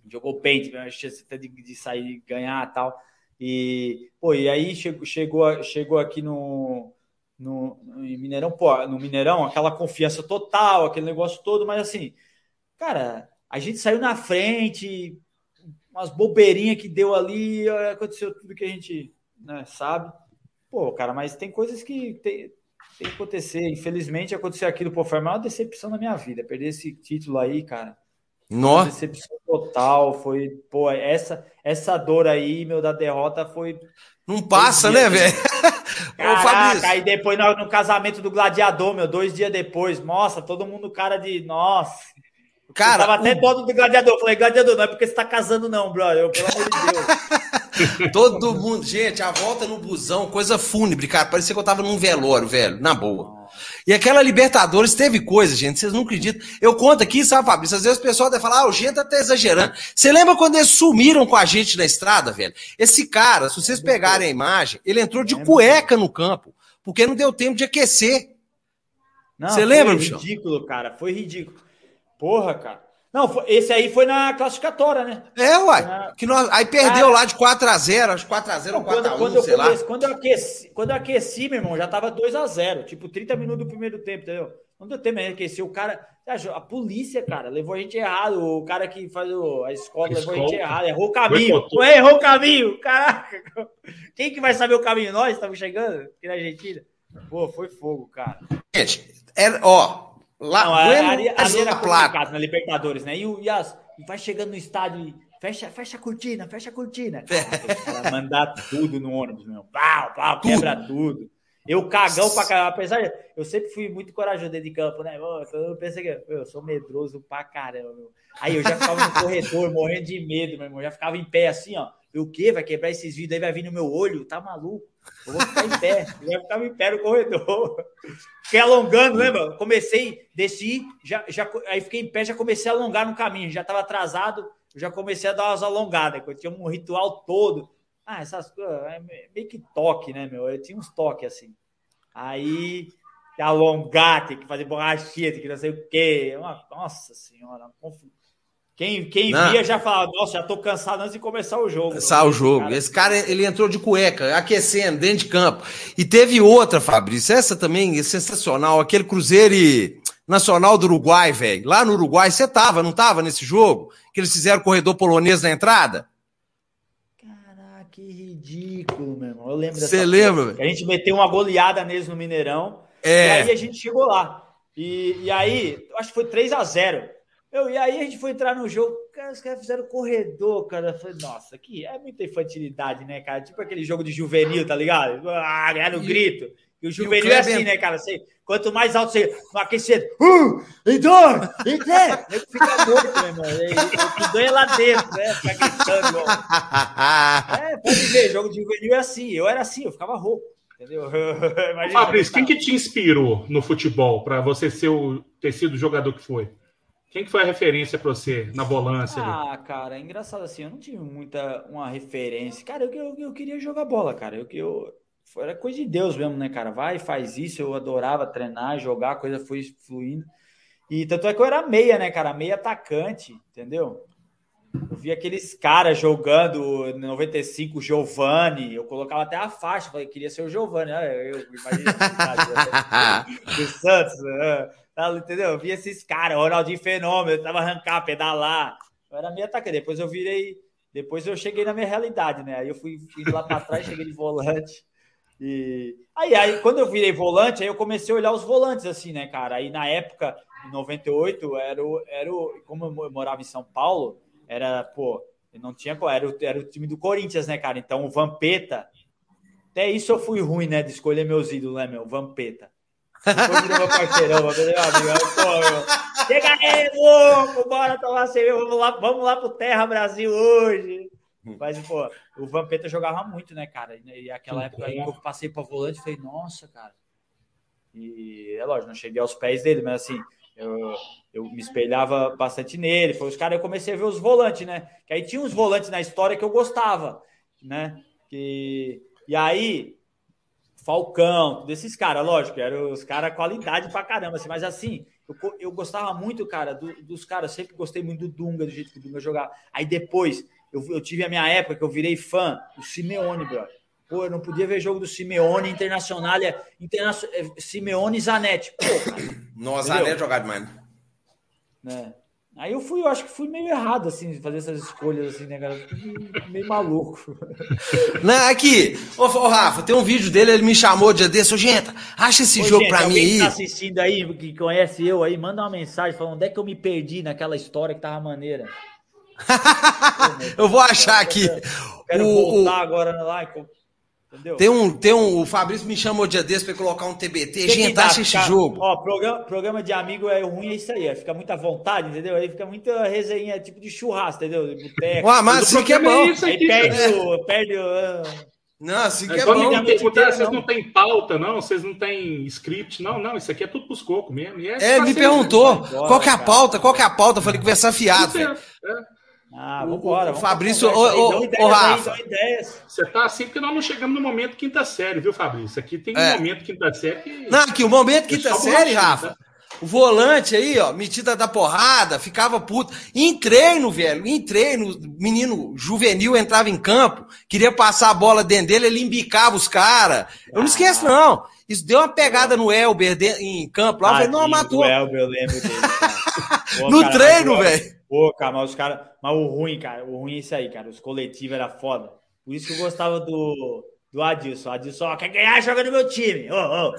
Jogou paint, a chance até de, de sair e ganhar e tal. E, pô, e aí chegou, chegou, chegou aqui no, no, Mineirão, pô, no Mineirão, aquela confiança total, aquele negócio todo, mas assim, cara, a gente saiu na frente, umas bobeirinhas que deu ali, aconteceu tudo que a gente né, sabe. Pô, cara, mas tem coisas que tem, tem que acontecer. Infelizmente aconteceu aquilo, pô, foi a maior decepção da minha vida, perder esse título aí, cara. Nossa. Decepção total, foi, pô, essa essa dor aí, meu, da derrota foi não passa, né, velho? *laughs* Caraca, aí depois no, no, casamento do gladiador, meu, dois dias depois, nossa, todo mundo cara de, nossa. Cara, eu tava até todo do gladiador, falei, gladiador, não é porque você tá casando não, brother, eu, pelo amor de Deus. *laughs* *laughs* todo mundo, gente, a volta no busão, coisa fúnebre, cara, parecia que eu tava num velório, velho, na boa. E aquela Libertadores teve coisa, gente, vocês não acreditam. Eu conto aqui, sabe, Fabrício? Às vezes o pessoal deve falar, ah, o gente tá exagerando. Você lembra quando eles sumiram com a gente na estrada, velho? Esse cara, se vocês pegarem a imagem, ele entrou de cueca no campo, porque não deu tempo de aquecer. Você lembra, Foi ridículo, cara, foi ridículo. Porra, cara. Não, esse aí foi na classificatória, né? É, uai. Na... Que nós, aí perdeu ah, lá de 4x0, acho 4x0 ou 4x1, quando, sei lá. Quando eu, aqueci, quando eu aqueci, meu irmão, já tava 2x0. Tipo, 30 minutos do primeiro tempo, entendeu? Não deu tempo de aquecer. O cara. A polícia, cara, levou a gente errado. O cara que faz o, a escola, levou a gente errado. Errou o caminho. Ué, errou o caminho. Caraca. *laughs* Quem que vai saber o caminho? Nós estamos chegando aqui na Argentina. Pô, foi fogo, cara. Gente, era, ó, Lá, não, a, ali, ali era plata. na Libertadores, né? E, e, as, vai chegando no estádio e fecha, fecha a cortina, fecha a cortina. Cara, mandar tudo no ônibus, meu. Pau, pau, quebra tudo. Eu cagão pra caramba. Apesar de. Eu sempre fui muito corajoso dentro de campo, né? Eu pensei que eu sou medroso pra caramba. Meu. Aí eu já ficava no corredor, morrendo de medo, meu irmão. Já ficava em pé assim, ó. E o quê? Vai quebrar esses vidros aí, vai vir no meu olho? Tá maluco? Eu vou ficar em pé. Já ficava em pé no corredor. Fiquei alongando, lembra? Comecei, desci, já, já, aí fiquei em pé, já comecei a alongar no caminho. Já tava atrasado, já comecei a dar umas alongadas. Eu tinha um ritual todo ah, essas coisas, é meio que toque, né, meu? Eu tinha uns toques assim. Aí, alongar, tem que fazer borrachinha, tem que não sei o quê. Nossa senhora, quem, quem via já falava, nossa, já tô cansado antes de começar o jogo. Começar o jogo. Cara. Esse cara, ele entrou de cueca, aquecendo, dentro de campo. E teve outra, Fabrício, essa também é sensacional, aquele Cruzeiro Nacional do Uruguai, velho. Lá no Uruguai, você tava, não tava nesse jogo? Que eles fizeram corredor polonês na entrada? que ridículo, meu irmão. Eu lembro Você lembra? A gente meteu uma goleada neles no Mineirão. É. E aí a gente chegou lá. E, e aí, acho que foi 3 a 0 eu, E aí a gente foi entrar no jogo. Cara, os caras fizeram corredor, cara. Eu falei, nossa, aqui é muita infantilidade, né, cara? Tipo aquele jogo de juvenil, tá ligado? Ah, era o grito. E o juvenil e o é assim, né, cara? Você, quanto mais alto você no aquecido, um, e dois, *laughs* e três, ele fica morto, meu irmão. O que ganha lá dentro, né? Fica gritando. Ó. *laughs* É, pode ver, jogo de juvenil é assim. Eu era assim, eu ficava rouco. Entendeu? *laughs* Fabrício, quem que te inspirou no futebol para você ser o, ter sido o jogador que foi? Quem que foi a referência para você na volância? Ah, ali? cara, é engraçado assim, eu não tive muita uma referência. Cara, eu, eu, eu queria jogar bola, cara. Eu, eu, era coisa de Deus mesmo, né, cara? Vai, faz isso. Eu adorava treinar, jogar, a coisa foi fluindo. E tanto é que eu era meia, né, cara? Meia atacante, entendeu? Eu vi aqueles caras jogando 95 Giovanni, eu colocava até a faixa, falei, queria ser o Giovanni, né? eu *laughs* imagino do Santos, né? Entendeu? Eu vi esses caras, Ronaldinho Fenômeno, eu tava arrancar, pedalar, eu era meio atacante, depois eu virei, depois eu cheguei na minha realidade, né? Aí eu fui, lá para trás, *laughs* cheguei de volante, e aí, aí, quando eu virei volante, aí eu comecei a olhar os volantes, assim, né, cara? Aí na época, em 98, era o, era o, como eu morava em São Paulo, era, pô, não tinha, era o, era o time do Corinthians, né, cara? Então o Vampeta, até isso eu fui ruim, né, de escolher meus ídolos, né, meu? Vampeta. Depois meu parceirão, meu amigo. Pô, meu. Chega aí, louco, bora tomar cerveja, vamos lá, vamos lá pro Terra Brasil hoje. Mas, pô, o Vampeta jogava muito, né, cara? E aquela época aí que eu passei pra volante, falei, nossa, cara. E é lógico, não cheguei aos pés dele, mas assim, eu, eu me espelhava bastante nele. Foi os caras, eu comecei a ver os volantes, né? Que aí tinha uns volantes na história que eu gostava, né? Que, e aí, Falcão, desses caras, lógico, eram os caras qualidade pra caramba, assim, mas assim, eu, eu gostava muito, cara, do, dos caras, sempre gostei muito do Dunga, do jeito que o Dunga jogava. Aí depois, eu, eu tive a minha época que eu virei fã do Simeone, bro. Pô, eu não podia ver jogo do Simeone Internacional, Interna é, Simeone e Zanetti. Pô, cara. *coughs* Nossa, Zanetti jogado demais. Né? Aí eu fui, eu acho que fui meio errado, assim, fazer essas escolhas, assim, né, cara? Meio maluco. *laughs* Não, aqui, ô, ô, Rafa, tem um vídeo dele, ele me chamou de desse, ô, gente, acha esse ô, jogo gente, pra mim aí. que tá assistindo aí, que conhece eu aí, manda uma mensagem falando onde é que eu me perdi naquela história que tava maneira. *laughs* eu vou achar aqui. Quero o, voltar o... agora lá. Entendeu? Tem um, tem um, o Fabrício me chamou dia desse para colocar um TBT. Gente, acha esse jogo. Ó, programa, programa de amigo é ruim, é isso aí. É, fica muita vontade, entendeu? Aí fica muita resenha, tipo de churrasco, entendeu? De boteco. Ah, mas assim que é bom. É aí perde, é. o, perde o. Não, assim que é, é bom. Não vocês não têm pauta, não? Vocês não têm script? Não, não, isso aqui é tudo pros cocos mesmo. é, é me perguntou qual que é a pauta, qual que é a pauta. Eu falei que conversar fiado. É, ah, vambora. O Fabrício, ô, ô, Rafa. Você tá assim porque nós não chegamos no momento quinta série, viu, Fabrício? Aqui tem um é. momento quinta série que... Não, aqui o momento quinta série, Rafa. Tá? O volante aí, ó, metida da porrada, ficava puto. Em treino, velho, em treino, menino juvenil entrava em campo, queria passar a bola dentro dele, ele embicava os caras. Eu não esqueço, não. Isso deu uma pegada no Elber de, em campo lá. eu falei, não, matou. O Elber, eu lembro dele. *laughs* Pô, no treino, velho. Pô, cara, mas os caras. Mas o ruim, cara, o ruim é isso aí, cara. Os coletivos era foda. Por isso que eu gostava do, do Adilson. O Adilson, ó, quer ganhar, joga no meu time. Oh.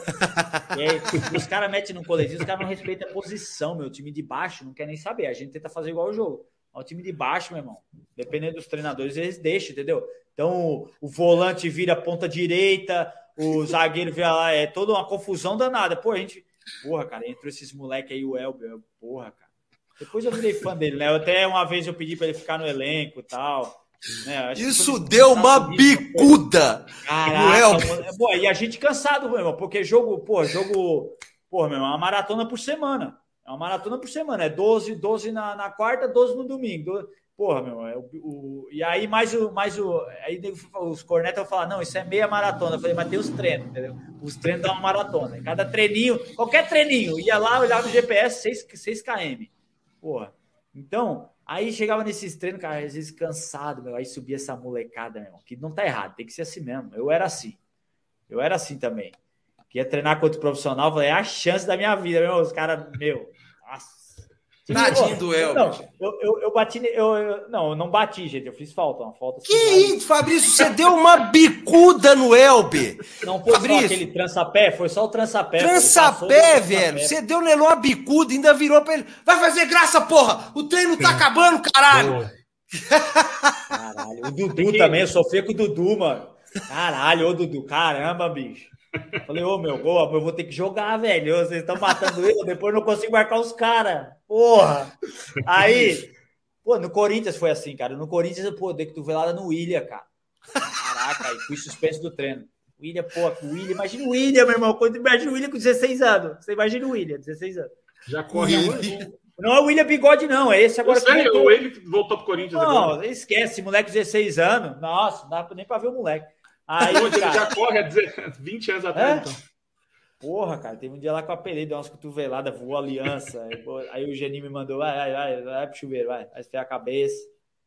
e aí, os caras metem no coletivo, os caras não respeitam a posição, meu. time de baixo não quer nem saber. A gente tenta fazer igual o jogo. ao time de baixo, meu irmão. Dependendo dos treinadores, eles deixam, entendeu? Então, o volante vira ponta direita, o zagueiro vira lá, é toda uma confusão danada. Pô, a gente. Porra, cara, entrou esses moleques aí, o Elber, porra, cara. Depois eu virei fã dele, né? Até uma vez eu pedi para ele ficar no elenco e tal. Né? Isso deu uma bicuda Caraca, pô, e a gente cansado, meu irmão, porque jogo, pô, jogo, pô, meu irmão, é uma maratona por semana. É uma maratona por semana, é 12, 12 na, na quarta, 12 no domingo. Porra, meu, é o, o, e aí mais o, mais o, aí os cornetas vão falar, não, isso é meia maratona. Eu falei, mas tem os treinos, entendeu? Os treinos dão uma maratona. Cada treininho, qualquer treininho, ia lá, olhava no GPS, 6, 6 km. Porra. Então, aí chegava nesses treinos, cara, às vezes cansado, meu, aí subia essa molecada, meu, que não tá errado, tem que ser assim mesmo. Eu era assim. Eu era assim também. Que ia treinar contra o profissional, falei, é a chance da minha vida, meu, os caras, meu. Tadinho do Elber. Não, eu, eu, eu bati. Eu, eu, não, eu não bati, gente. Eu fiz falta. Uma falta que isso, Fabrício? Você deu uma bicuda no Elber. Não foi Fabrício. só aquele trança-pé, foi só o trança-pé. Trança-pé, velho. Você deu nele uma bicuda, ainda virou pra ele. Vai fazer graça, porra! O treino tá acabando, caralho! Caralho. O Dudu também, eu sofri com o Dudu, mano. Caralho, ô Dudu, caramba, bicho. Falei, ô meu, ô, eu vou ter que jogar, velho. Vocês estão matando eu, depois não consigo marcar os caras. Porra! Aí, pô, no Corinthians foi assim, cara. No Corinthians, pô, dei cotovelada no William, cara. Caraca, aí fui suspenso do treino. William, pô, o William, imagina o William, meu irmão. Quando imagina o William com 16 anos. Você imagina o William, 16 anos. Já correu. Não é o William Bigode, não. É esse agora. Que ele voltou pro Corinthians não, agora. esquece, moleque de 16 anos. Nossa, não dá nem pra ver o moleque. Aí, cara... ele já corre há 20 *laughs* anos atrás, é? então. Porra, cara, teve um dia lá que eu apelei, deu umas cotoveladas, voou aliança. Aí, aí o Geninho me mandou, vai, vai, vai, vai pro chuveiro, vai, vai esfriar a cabeça.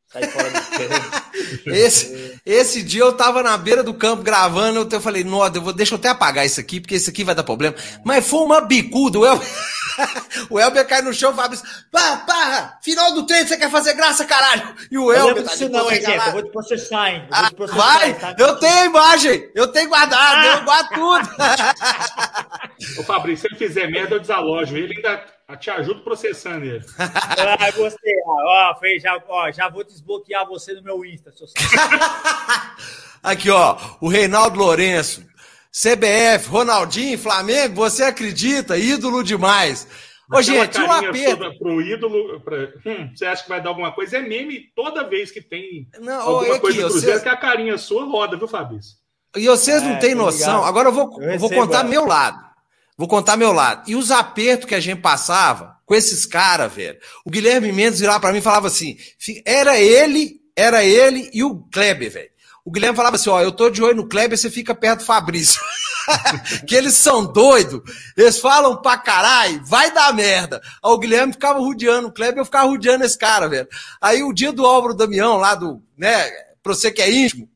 Sai fora do *laughs* esse, esse dia eu tava na beira do campo gravando, eu falei, nossa, eu vou, deixa eu até apagar isso aqui, porque isso aqui vai dar problema. Mas foi uma bicuda, o Elber, *laughs* o Elber cai no chão e fala pá, pá, final do treino, você quer fazer graça, caralho? E o Elber tá de não, hein, eu vou te processar, hein? Eu vou te processar, vai, tá? eu tenho a imagem, eu tenho guardado, eu guardo tudo. *laughs* Ô Fabrício, se ele fizer merda, eu desalojo ele ainda eu te ajudo processando ele. *laughs* ah, gostei. Ó, fez, já, ó, já vou desbloquear você no meu Insta, seu *laughs* Aqui, ó, o Reinaldo Lourenço. CBF, Ronaldinho, Flamengo, você acredita? Ídolo demais. Ô, gente, um aperto. Pro ídolo, pra... hum, você acha que vai dar alguma coisa? É meme toda vez que tem não, alguma é coisa do Cruzeiro, você... que a carinha sua roda, viu, Fabrício? E vocês não é, têm noção. Agora eu vou, eu vou contar meu lado. Vou contar meu lado. E os apertos que a gente passava com esses caras, velho. O Guilherme Mendes virava para mim e falava assim: era ele, era ele e o Kleber, velho. O Guilherme falava assim: ó, eu tô de olho no Kleber, você fica perto do Fabrício. *laughs* que eles são doidos, eles falam pra caralho, vai dar merda. Aí o Guilherme ficava rodeando o Kleber, eu ficava rodeando esse cara, velho. Aí o dia do Álvaro Damião, lá do, né, pra você que é íntimo,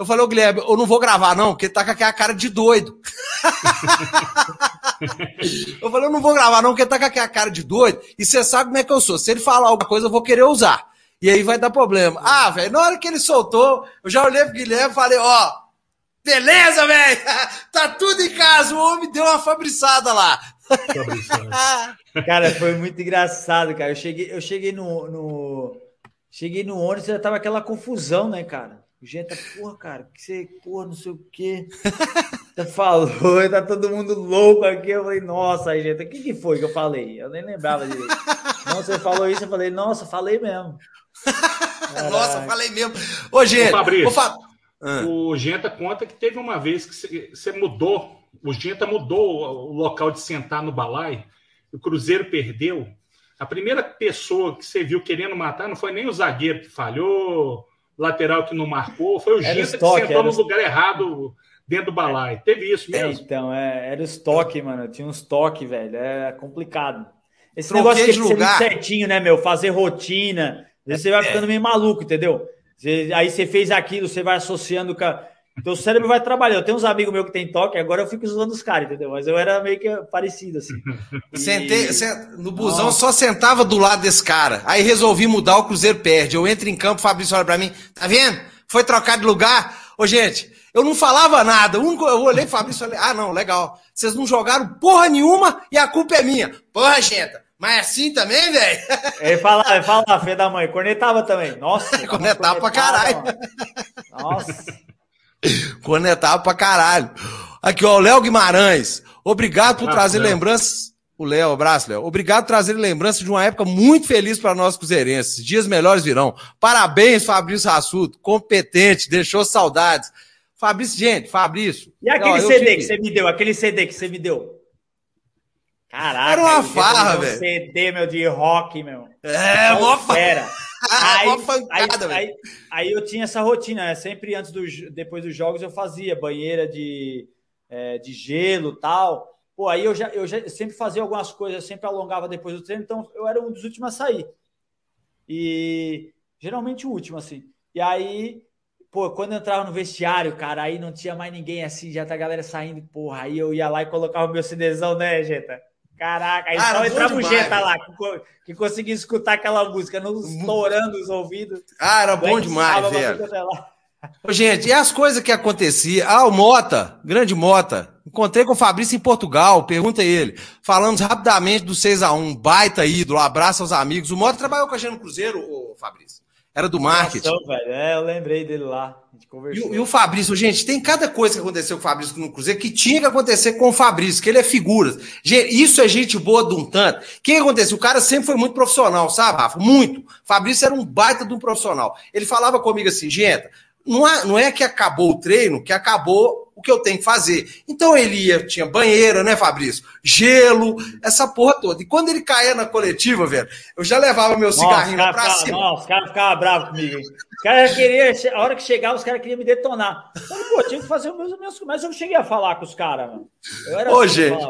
eu falei, ô Guilherme, eu não vou gravar, não, porque ele tá com aquela cara de doido. *laughs* eu falei, eu não vou gravar, não, porque ele tá com aquela cara de doido. E você sabe como é que eu sou. Se ele falar alguma coisa, eu vou querer usar. E aí vai dar problema. Ah, velho, na hora que ele soltou, eu já olhei pro Guilherme e falei, ó, beleza, velho, *laughs* tá tudo em casa. O homem deu uma fabriçada lá. *laughs* cara, foi muito engraçado, cara. Eu cheguei, eu cheguei no, no cheguei no ônibus e já tava aquela confusão, né, cara? O Genta, porra, cara, que você, porra, não sei o quê. Você *laughs* falou, *laughs* tá todo mundo louco aqui. Eu falei, nossa, Genta, o que, que foi que eu falei? Eu nem lembrava direito. *laughs* Não, você falou isso, eu falei, nossa, falei mesmo. nossa, falei mesmo. Ô, Genta, Ô, Fabrício, fa... ah. o Genta conta que teve uma vez que você mudou, o Genta mudou o local de sentar no balai, o Cruzeiro perdeu. A primeira pessoa que você viu querendo matar não foi nem o zagueiro que falhou, lateral que não marcou, foi o Gita que sentou no lugar errado dentro do balai. Teve isso é, mesmo? É, então, é, era o estoque, mano. Tinha um estoque, velho. É complicado. Esse Troquei negócio de lugar. ser certinho, né, meu? Fazer rotina. Você vai é. ficando meio maluco, entendeu? Você, aí você fez aquilo, você vai associando com a então o cérebro vai trabalhar. Eu tenho uns amigos meus que tem toque, agora eu fico zoando os caras, entendeu? Mas eu era meio que parecido, assim. *laughs* E... Sentei, no busão Nossa. só sentava do lado desse cara. Aí resolvi mudar, o Cruzeiro perde. Eu entro em campo, o Fabrício olha pra mim, tá vendo? Foi trocar de lugar. Ô, gente, eu não falava nada. Eu olhei pro Fabrício e falei, ah, não, legal. Vocês não jogaram porra nenhuma e a culpa é minha. Porra, gente, Mas é assim também, velho? *laughs* Ele fala, ele fala, filha da mãe, cornetava também. Nossa. *laughs* cornetava pra caralho. Nossa. *coughs* cornetava pra caralho. Aqui, ó, o Léo Guimarães. Obrigado por trazer lembranças. O Léo, abraço, Léo. Obrigado por trazer lembranças de uma época muito feliz para nós cruzeirenses. Dias melhores virão. Parabéns, Fabrício Rassuto. Competente, deixou saudades. Fabrício, gente, Fabrício. E aquele CD que você me deu? Aquele CD que você me deu? Caraca. Era uma farra, velho. CD, meu, de rock, meu. É, mó farra. *laughs* Aí, pancada, aí, aí, aí, eu tinha essa rotina, né? Sempre antes do, depois dos jogos eu fazia banheira de, é, de gelo tal. Pô, aí eu já, eu já sempre fazia algumas coisas, sempre alongava depois do treino, então eu era um dos últimos a sair. E geralmente o último, assim. E aí, pô, quando eu entrava no vestiário, cara, aí não tinha mais ninguém assim, já tá a galera saindo, porra, aí eu ia lá e colocava o meu CDzão, né, Jeta? Caraca, aí ah, só entrava o Jeta lá, que, que conseguia escutar aquela música, não estourando os ouvidos. Ah, era bom demais, velho. Gente, e as coisas que acontecia? Ah, o Mota, grande Mota. Encontrei com o Fabrício em Portugal, pergunta ele. Falamos rapidamente do 6x1, baita ídolo, abraço aos amigos. O Mota trabalhou com a gente no Cruzeiro, o Fabrício. Era do marketing. Nossa, velho. É, eu lembrei dele lá. E, e, o Fabrício, gente, tem cada coisa que aconteceu com o Fabrício no Cruzeiro que tinha que acontecer com o Fabrício, que ele é figura. Gente, isso é gente boa de um tanto. O que aconteceu? O cara sempre foi muito profissional, sabe, Rafa? Muito. O Fabrício era um baita de um profissional. Ele falava comigo assim, gente, não é, não é que acabou o treino, que acabou o que eu tenho que fazer. Então ele ia, tinha banheira, né, Fabrício? Gelo, essa porra toda. E quando ele caía na coletiva, velho, eu já levava meu cigarrinho nossa, pra ficava, cima. Nossa, os caras ficavam bravos comigo, hein? Os caras queriam, a hora que chegava, os caras queriam me detonar. Eu falei, pô, tinha que fazer os meus, meus. Mas eu não cheguei a falar com os caras, mano. Ô, assim, gente.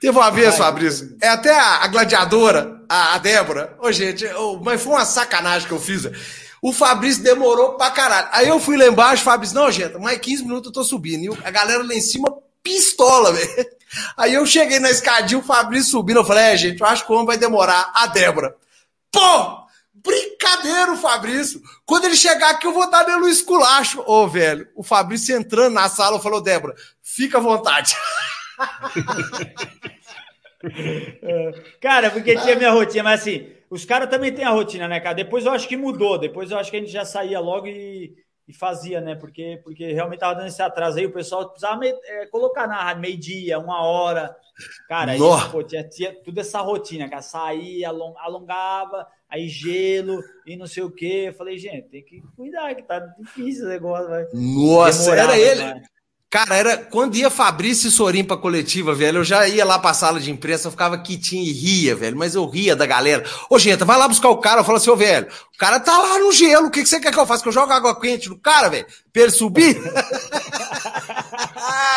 Teve uma vez, Fabrício, é até a, a gladiadora, a, a Débora. Ô, gente, eu, mas foi uma sacanagem que eu fiz. O Fabrício demorou pra caralho. Aí eu fui lá embaixo, Fabrício, não, gente, mais 15 minutos eu tô subindo. E a galera lá em cima, pistola, *laughs* velho. Aí eu cheguei na escadinha, o Fabrício subindo. Eu falei, é, gente, eu acho que o homem vai demorar. A Débora. Pô! Brincadeira, o Fabrício. Quando ele chegar aqui, eu vou dar nele um esculacho. Ô, velho, o Fabrício entrando na sala, falou, Débora, fica à vontade. *laughs* Cara, porque tinha minha rotina, mas assim, os caras também têm a rotina, né, cara? Depois eu acho que mudou. Depois eu acho que a gente já saía logo e, e fazia, né? Porque, porque realmente tava dando esse atraso aí. O pessoal precisava me, é, colocar na meio-dia, uma hora. Cara, aí, pô, tinha, tinha tudo essa rotina, cara. Saía, alongava, aí gelo e não sei o quê. Eu falei, gente, tem que cuidar, que tá difícil o negócio. Vai. Nossa, era ele. Vai. Cara, era quando ia Fabrício e Sorim pra coletiva, velho, eu já ia lá pra sala de imprensa, eu ficava quietinho e ria, velho, mas eu ria da galera. Ô, gente, vai lá buscar o cara, eu falo assim, ô, velho, o cara tá lá no gelo, o que, que você quer que eu faça? Que eu jogo água quente no cara, velho? Pra ele subir? *laughs*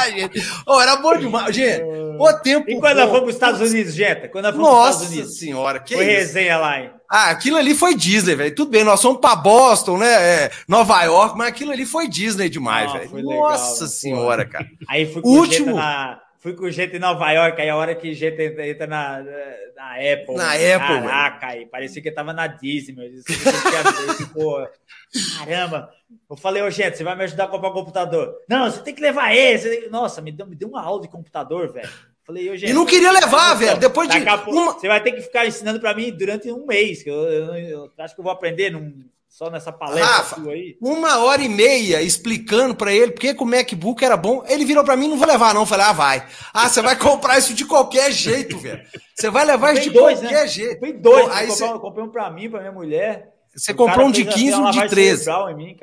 Ai, gente. Oh, era bom demais, gente. O tempo. E quando nós fomos pros Estados Unidos, Jeta? Quando nós fomos Nossa Estados Unidos? senhora, que Foi isso? resenha lá, hein? Ah, aquilo ali foi Disney, velho. Tudo bem, nós fomos pra Boston, né? É, Nova York, mas aquilo ali foi Disney demais, ah, velho. Nossa senhora, cara. Aí fui com último... na, fui com gente em Nova York, aí a hora que gente entra na, na Apple. Na Apple, Caraca, aí parecia que tava na Disney, meu. *laughs* Pô, caramba. Eu falei, ô, gente, você vai me ajudar a comprar um computador? Não, você tem que levar esse. Nossa, me deu, me deu uma aula de computador, velho. Falei, eu, gente, e não queria levar, velho. Depois de. Uma... Você vai ter que ficar ensinando para mim durante um mês. Que eu, eu, eu, acho que eu vou aprender num, só nessa palestra Rafa, sua aí. Uma hora e meia explicando para ele porque o MacBook era bom. Ele virou para mim, não vou levar, não. Eu falei, ah, vai. Ah, você vai *laughs* comprar isso de qualquer jeito, velho. Você vai levar isso de dois, né? qualquer né? jeito. Comprei dois. Pô, aí você... Eu comprei um para mim, para minha mulher. Você o comprou um de 15 *laughs* e um de 13. Em mim.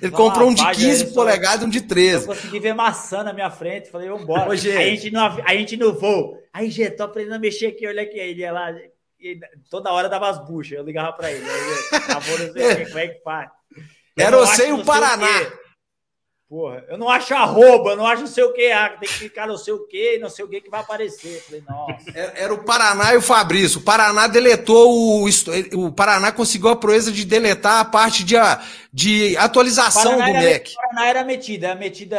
Ele comprou um de 15 polegadas e um de 13. Eu consegui ver maçã na minha frente. Falei, vambora. Ô, gente. A gente, no, a gente no voo. Aí, gente, tô aprendendo a mexer aqui. Olha aqui. Ele ia lá. Toda hora dava as buchas. Eu ligava pra ele. Aí, *laughs* acabou, não sei como é que faz. Era você e o Paraná. Porra, eu não acho arroba, eu não acho não sei o que, ah, tem que clicar não sei o que, não sei o que que vai aparecer. Eu falei, nossa. Era, era, o Paraná e o Fabrício. O Paraná deletou o. O Paraná conseguiu a proeza de deletar a parte de, de atualização do Mac. O Paraná era metida, era metida.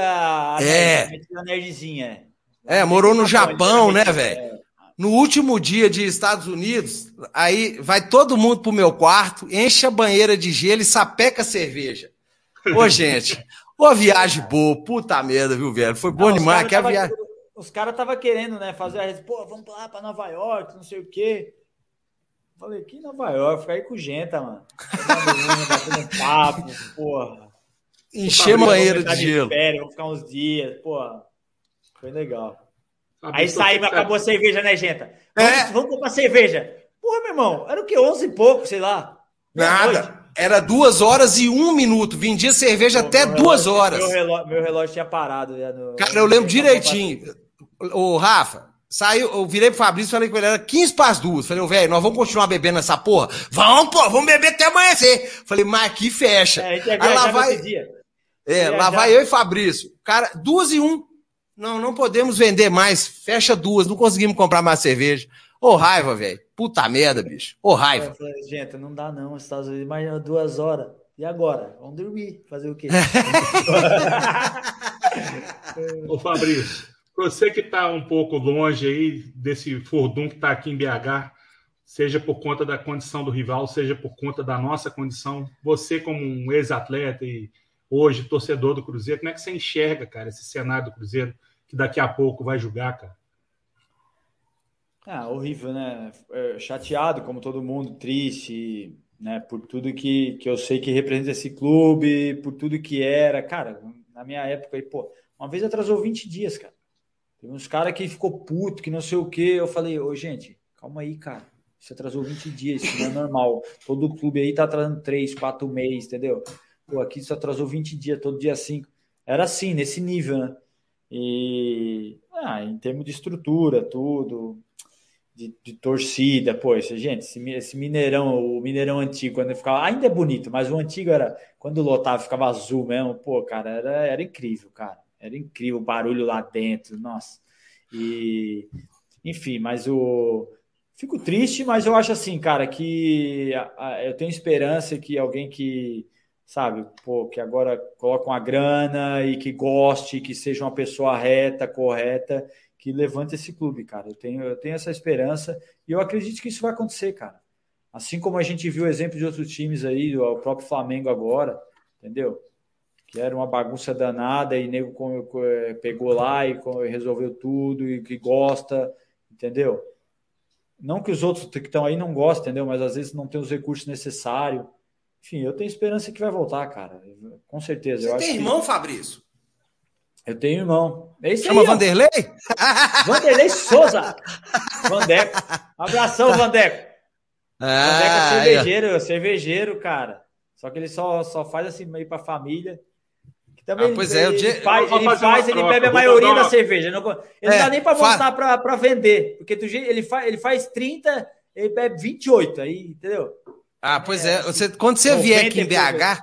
É. Metida nerdzinha. É, morou no Japão, né, velho? No último dia de Estados Unidos, aí vai todo mundo pro meu quarto, enche a banheira de gelo e sapeca cerveja. Ô, *laughs* gente. Pô, viagem boa, puta merda, viu, velho? Foi bom não, demais. Que a viagem... os caras estavam querendo, né, fazer a pô, vamos lá para Nova York, não sei o quê. Falei, que Nova York, ficar aí com gente, mano. Batendo papo, porra. Encher banheiro de gelo. Férias, vou ficar uns dias, porra. Foi legal. Aí saímos, acabou a cerveja, né, gente? Vamos, é. vamos comprar cerveja. Porra, meu irmão, era o que? 11 e pouco, sei lá. Nada. Era duas horas e um minuto. Vendia cerveja Pô, até duas relógio, horas. Meu relógio, meu relógio, tinha parado. No... Cara, eu lembro direitinho. Ô, Rafa, saiu, eu virei pro Fabrício e falei com ele, era 15 para as duas. Falei, velho, nós vamos continuar bebendo essa porra? Vamos, pô, vamos beber até amanhecer. Falei, mas aqui fecha. É, Aí lá vai. É, lá vai eu e Fabrício. Cara, duas e um. Não, não podemos vender mais. Fecha duas, não conseguimos comprar mais cerveja. Ô, raiva, velho. Puta merda, bicho. Ô, raiva. Falei, gente, não dá não, Estados Unidos, mais duas horas. E agora? Vamos dormir. Fazer o quê? *laughs* Ô, Fabrício, você que está um pouco longe aí desse furdum que está aqui em BH, seja por conta da condição do rival, seja por conta da nossa condição, você como um ex-atleta e hoje torcedor do Cruzeiro, como é que você enxerga, cara, esse cenário do Cruzeiro que daqui a pouco vai jogar, cara? Ah, horrível, né? É, chateado, como todo mundo, triste, né? Por tudo que, que eu sei que representa esse clube, por tudo que era. Cara, na minha época, aí, pô, uma vez atrasou 20 dias, cara. Tem uns caras que ficou puto, que não sei o quê. Eu falei, ô, gente, calma aí, cara. Você atrasou 20 dias, isso não é normal. Todo clube aí tá atrasando 3, 4 meses, entendeu? Pô, aqui só atrasou 20 dias, todo dia 5. Era assim, nesse nível, né? E ah, em termos de estrutura, tudo, de, de torcida, esse, gente, esse, esse, Mineirão, o Mineirão antigo, quando ficava, ainda é bonito, mas o antigo era, quando lotava, ficava azul mesmo, pô, cara, era, era incrível, cara, era incrível o barulho lá dentro, nossa, e, enfim, mas o, fico triste, mas eu acho assim, cara, que eu tenho esperança que alguém que, sabe, pô, que agora coloca uma grana e que goste, que seja uma pessoa reta, correta, que levante esse clube, cara. Eu tenho, eu tenho essa esperança e eu acredito que isso vai acontecer, cara. Assim como a gente viu exemplo de outros times aí, o próprio Flamengo agora, entendeu? Que era uma bagunça danada e nego pegou lá e resolveu tudo e que gosta, entendeu? Não que os outros que estão aí não gostem, entendeu? Mas às vezes não tem os recursos necessários. Enfim, eu tenho esperança que vai voltar, cara. Com certeza. Você tem irmão, que... Fabrício? Eu tenho irmão. É isso Chama aí, Vanderlei? *laughs* Vanderlei Souza. Vandeco. Abração, Vandeco. Ah, Vandeco é cervejeiro, é cervejeiro, cara. Só que ele só, só faz assim meio pra família. Que também ah, pois ele, é, ele, faz, ele, faz, ele bebe a maioria uma... da cerveja. Não, ele é, não dá nem pra botar pra, pra vender. Porque do jeito, ele, faz, ele faz 30, ele bebe 28. Aí, entendeu? Ah, pois é. é. Você, quando você vier aqui em BH,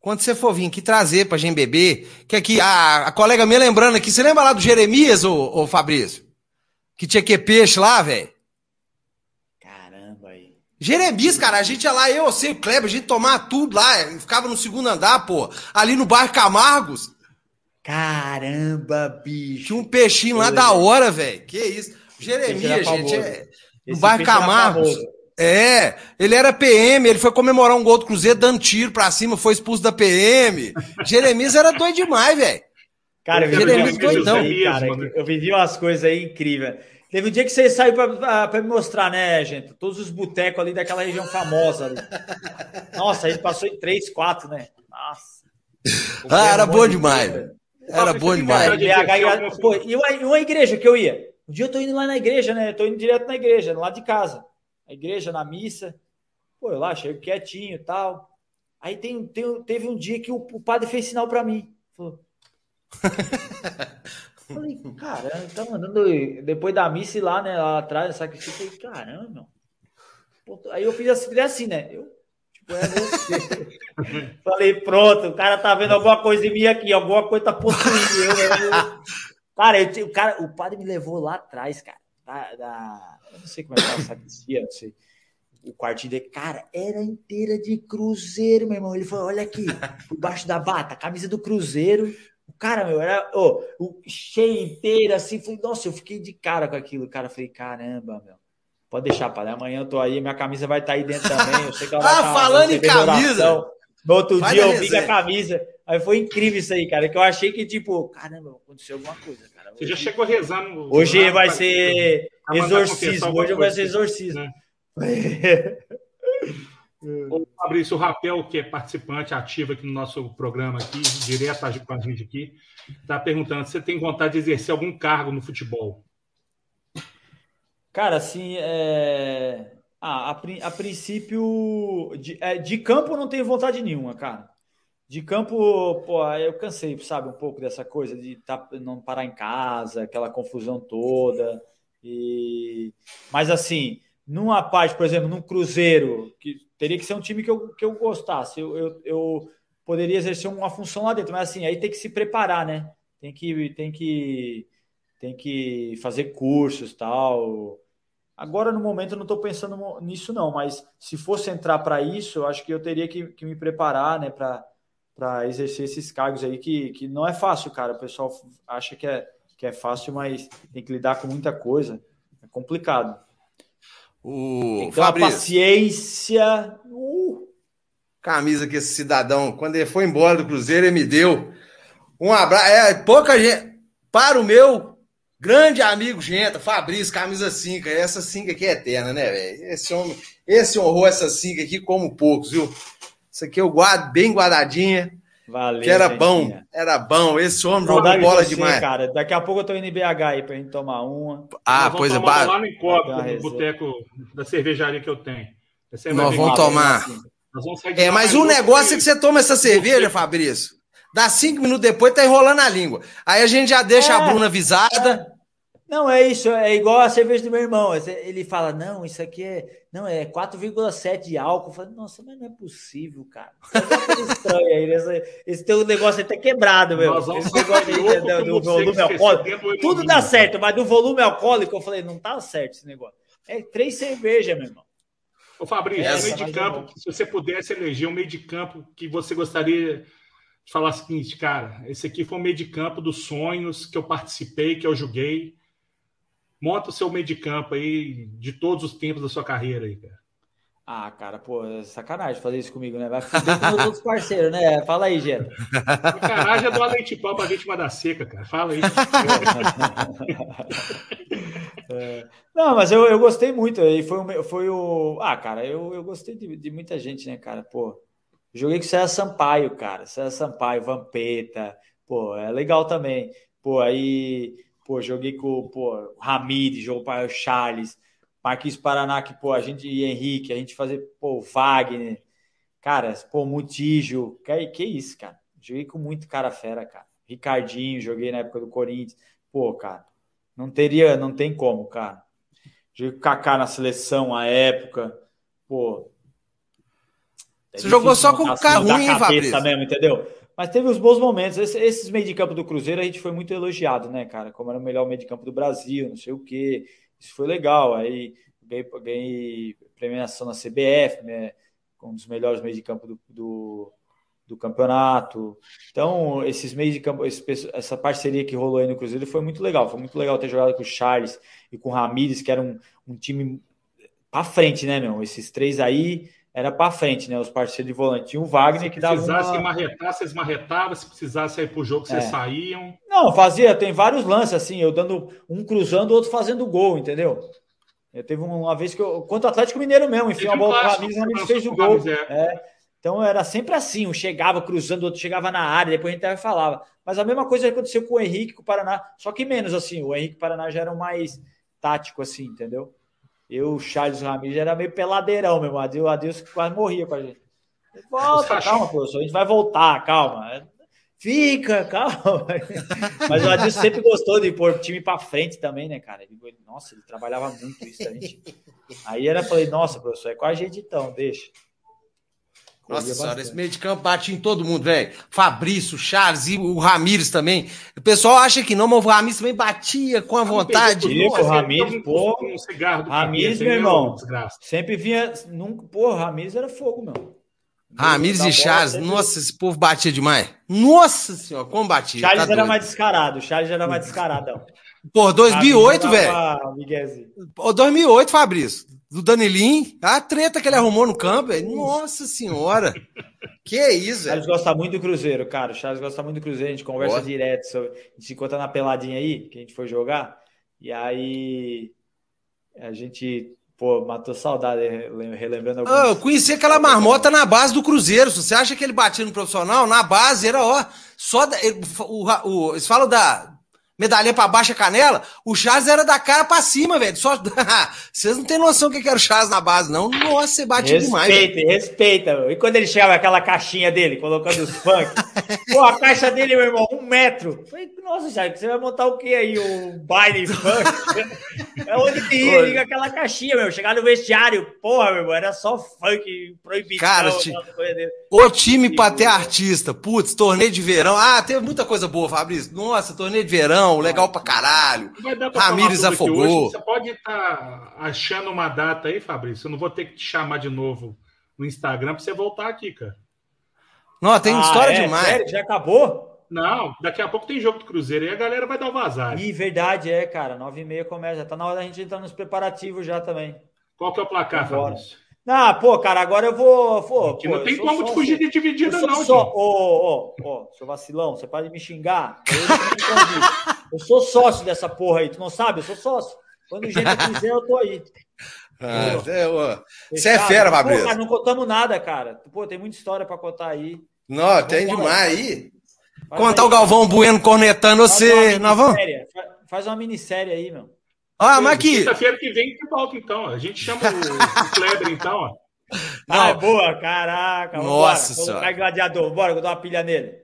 quando você for vir aqui trazer pra gente beber, que aqui, a, a colega minha lembrando aqui, você lembra lá do Jeremias, ô, ô Fabrício? Que tinha que peixe lá, velho? Caramba aí. Jeremias, cara, a gente ia lá, eu, você, o Kleber, a gente tomava tudo lá, ficava no segundo andar, pô, ali no bairro Camargos. Caramba, bicho. Tinha um peixinho lá da hora, velho. Que isso. Jeremias, gente, é, no bairro Camargos. É, ele era PM, ele foi comemorar um gol do Cruzeiro dando tiro pra cima, foi expulso da PM. Jeremias era doido demais, velho. Cara, eu, Jeremias doidão. Cara, eu vivi umas coisas aí incríveis. Teve um dia que você saiu pra, pra me mostrar, né, gente? Todos os botecos ali daquela região famosa. Ali. Nossa, a gente passou em três, quatro, né? Nossa. Ah, era bom demais. Era bom demais. E uma, uma igreja que eu ia? Um dia eu tô indo lá na igreja, né? Eu tô indo direto na igreja, lá de casa a igreja, na missa. Pô, eu lá, chego quietinho e tal. Aí tem, tem, teve um dia que o, o padre fez sinal para mim. Falou. *laughs* Falei, caramba, tá mandando. Depois da missa ir lá, né? Lá atrás, sabe que falei, caramba, meu. Aí eu fiz assim, assim, né? Eu, tipo, é você. *laughs* Falei, pronto, o cara tá vendo alguma coisa em mim aqui, alguma coisa tá possuindo. Eu, *laughs* eu, cara, eu, o cara, o padre me levou lá atrás, cara. Da, da, eu não sei como é que ela sacristia, não sei. O quartinho dele, cara, era inteira de cruzeiro, meu irmão. Ele falou: olha aqui, por baixo da bata, camisa do cruzeiro. O cara, meu, era oh, o, cheio inteiro assim. Falei, nossa, eu fiquei de cara com aquilo. O cara, falei, caramba, meu. Pode deixar, pai. Amanhã eu tô aí, minha camisa vai estar tá aí dentro também. Eu sei que ela *laughs* vai ah, tá falando em camisa. No outro Vai dia eu vi a camisa. Aí foi incrível isso aí, cara. Que eu achei que, tipo, caramba, aconteceu alguma coisa. Você já chegou rezando. Hoje vai ser exorcismo. Hoje vai ser exorcismo. Né? Ô, Fabrício, o Rapel, que é participante ativo aqui no nosso programa, aqui, direto com a gente aqui, está perguntando se você tem vontade de exercer algum cargo no futebol. Cara, assim, é... ah, a, a princípio, de, é, de campo não tenho vontade nenhuma, cara. De campo, pô, eu cansei, sabe, um pouco dessa coisa de tá, não parar em casa, aquela confusão toda. E... Mas assim, numa parte, por exemplo, num Cruzeiro, que teria que ser um time que eu, que eu gostasse, eu, eu, eu poderia exercer uma função lá dentro, mas assim, aí tem que se preparar, né? Tem que, tem que, tem que fazer cursos tal. Agora, no momento, eu não estou pensando nisso, não, mas se fosse entrar para isso, eu acho que eu teria que, que me preparar, né, para para exercer esses cargos aí que, que não é fácil, cara. O pessoal acha que é, que é fácil, mas tem que lidar com muita coisa. É complicado. O tem Fabrício, paciência. Uh. Camisa que esse cidadão, quando ele foi embora do Cruzeiro, ele me deu um abraço. É, pouca gente. Para o meu grande amigo, gente, Fabrício, camisa 5. Essa 5 aqui é eterna, né, velho? Esse homem, esse honrou essa 5 aqui como poucos, viu? Isso aqui eu guardo bem guardadinha. Valeu. Que era gentinha. bom, era bom. Esse homem jogou bola de você, demais. cara. Daqui a pouco eu tô indo em BH aí pra gente tomar uma. Ah, pois é. Lá no Encopo, no boteco da cervejaria que eu tenho. Nós vamos tomar. Nós vamos é, mas o negócio é que você toma essa cerveja, Fabrício. Dá cinco minutos depois, tá enrolando a língua. Aí a gente já deixa é, a Bruna avisada. É. Não, é isso, é igual a cerveja do meu irmão. Ele fala, não, isso aqui é. Não, é 4,7 de álcool. Eu falo, nossa, mas não é possível, cara. *laughs* É estranho aí. Esse, esse teu negócio aí tá quebrado, meu. Esse negócio aí do, do volume alcoólico. Tudo dá certo, mas do volume alcoólico, eu falei, não tá certo esse negócio. É três cervejas, meu irmão. Ô, Fabrício, Essa, meio de campo, se você pudesse eleger um meio de campo que você gostaria de falar o seguinte, cara, esse aqui foi um meio de campo dos sonhos que eu participei, que eu joguei monta o seu meio de campo aí de todos os tempos da sua carreira aí, cara. Ah, cara, pô, é sacanagem fazer isso comigo, né? Vai fuder com os outros parceiros, né? Fala aí, Geta. Sacanagem é doar leite pau pra vítima da seca, cara. Fala aí. *laughs* é. Não, mas eu, eu gostei muito. E foi, o, foi o. Ah, cara, eu, eu gostei de, de muita gente, né, cara? Pô, joguei com o César Sampaio, cara. César Sampaio, Vampeta. Pô, é legal também. Pô, aí Pô, joguei com pô, o Ramires, jogou para o Charles, Marquinhos Paraná, que, pô, a gente e Henrique, a gente fazer, pô, Wagner, cara, pô, Mutígio, que, que isso, cara. Joguei com muito cara fera, cara. Ricardinho, joguei na época do Corinthians. Pô, cara, não teria, não tem como, cara. Joguei com o Kaká na seleção à época. Pô. É Você jogou só com o Kaká ruim, hein, Fabrício? mesmo, entendeu? Mas teve os bons momentos. esses meio de campo do Cruzeiro a gente foi muito elogiado, né, cara? Como era o melhor meio de campo do Brasil, não sei o quê. Isso foi legal. Aí ganhei, ganhei premiação na CBF, né? Um dos melhores meios de campo do, do, do campeonato. Então, esses meios de campo, essa parceria que rolou aí no Cruzeiro foi muito legal. Foi muito legal ter jogado com o Charles e com o Ramires, que era um, um time para frente, né, meu? Esses três aí era para frente, né? Os parceiros de volante. Tinha o Wagner que dava. Se precisasse uma... marretar, vocês marretavam. Se precisasse ir para o jogo, vocês é. saíam. Não, fazia. Tem vários lances assim, eu dando um cruzando, o outro fazendo gol, entendeu? Eu teve uma vez que eu. Quanto Atlético Mineiro mesmo, enfim, a bola para o Ramires, o Ramires fez o gol. É. é. Então era sempre assim, um chegava cruzando, o outro chegava na área, depois a gente até falava. Mas a mesma coisa aconteceu com o Henrique, com o Paraná, só que menos assim. O Henrique e o Paraná já eram mais tático assim, entendeu? Eu, o Charles Ramirez, era meio peladeirão, meu irmão. O Adeus quase morria com a gente. Volta, calma, professor. A gente vai voltar, calma. Fica, calma. *laughs* Mas o Adilson sempre gostou de pôr o time para frente também, né, cara? Ele, nossa, ele trabalhava muito isso. A gente... Aí era, falei, nossa, professor, é com a gente então, deixa. Nossa senhora, esse meio de campo bate em todo mundo, velho. Fabrício, Charles e o Ramires também. O pessoal acha que não, mas o Ramires também batia com a vontade. Pô, o Ramires, pô. Um cigarro Ramires, meu irmão. Sempre vinha. Nunca, pô, Ramires era fogo, meu. Ramires e Charles, sempre... nossa, esse povo batia demais. Nossa senhora, como batia. Charles tá era doido. mais descarado, Charles era mais descaradão. Pô, 2008, velho. Pô, 2008, Fabrício do Danilim, a treta que ele arrumou no campo, nossa senhora. Que isso, O Charles gosta muito do Cruzeiro, cara. O Charles gosta muito do Cruzeiro, a gente conversa Boa. direto. Sobre... A gente se encontra na peladinha aí, que a gente foi jogar. E aí a gente Pô, matou saudade, relembrando alguns... Eu conheci aquela marmota na base do Cruzeiro. Se você acha que ele batia no profissional, na base era, ó, só. Da, o, o, eles falam da, medalhinha pra baixa canela, o Charles era da cara pra cima, velho. Só... *laughs* Vocês não têm noção do que era o Charles na base, não. Nossa, você bate demais. Respeita, respeita. E quando ele chegava aquela caixinha dele, colocando os funk, *laughs* pô, a caixa dele, meu irmão, um metro. Falei, nossa, Charles, você vai montar o que aí? O baile funk? *laughs* é onde que ia, liga aquela caixinha, meu. Chegar no vestiário, porra, meu irmão, era só funk proibido. Cara, o time pra ter artista, putz, torneio de verão. Ah, teve muita coisa boa, Fabrício. Nossa, torneio de verão legal pra caralho. Ramires afogou. Você pode estar tá achando uma data aí, Fabrício. Eu não vou ter que te chamar de novo no Instagram pra você voltar aqui, cara. Não, tem ah, história é? demais. Sério? Já acabou? Não, daqui a pouco tem jogo do Cruzeiro e a galera vai dar o vazar. Ih, verdade, é, cara. Nove e meia começa. Tá na hora da gente entrar nos preparativos já também. Qual que é o placar, Agora. Fabrício? Ah, pô, cara, agora eu vou. Pô, que não tem como te fugir de dividida, não. Só, ô, ô, ô, seu vacilão, você pode me xingar. Eu, eu sou sócio dessa porra aí, tu não sabe? Eu sou sócio. Quando o gente quiser, eu tô aí. Ah, você é fera, Fabrício. Pô, não contamos nada, cara. Pô, tem muita história pra contar aí. Não, tem demais aí. Contar o Galvão Bueno cornetando você, Navão. Faz uma minissérie aí, meu. Ah, mas aqui. Quinta-feira que vem que volta, então. A gente chama o, o Kleber, então, ó. Não. Ah, boa, caraca. Nossa senhora. Vai gladiador, bora, vou dar uma pilha nele.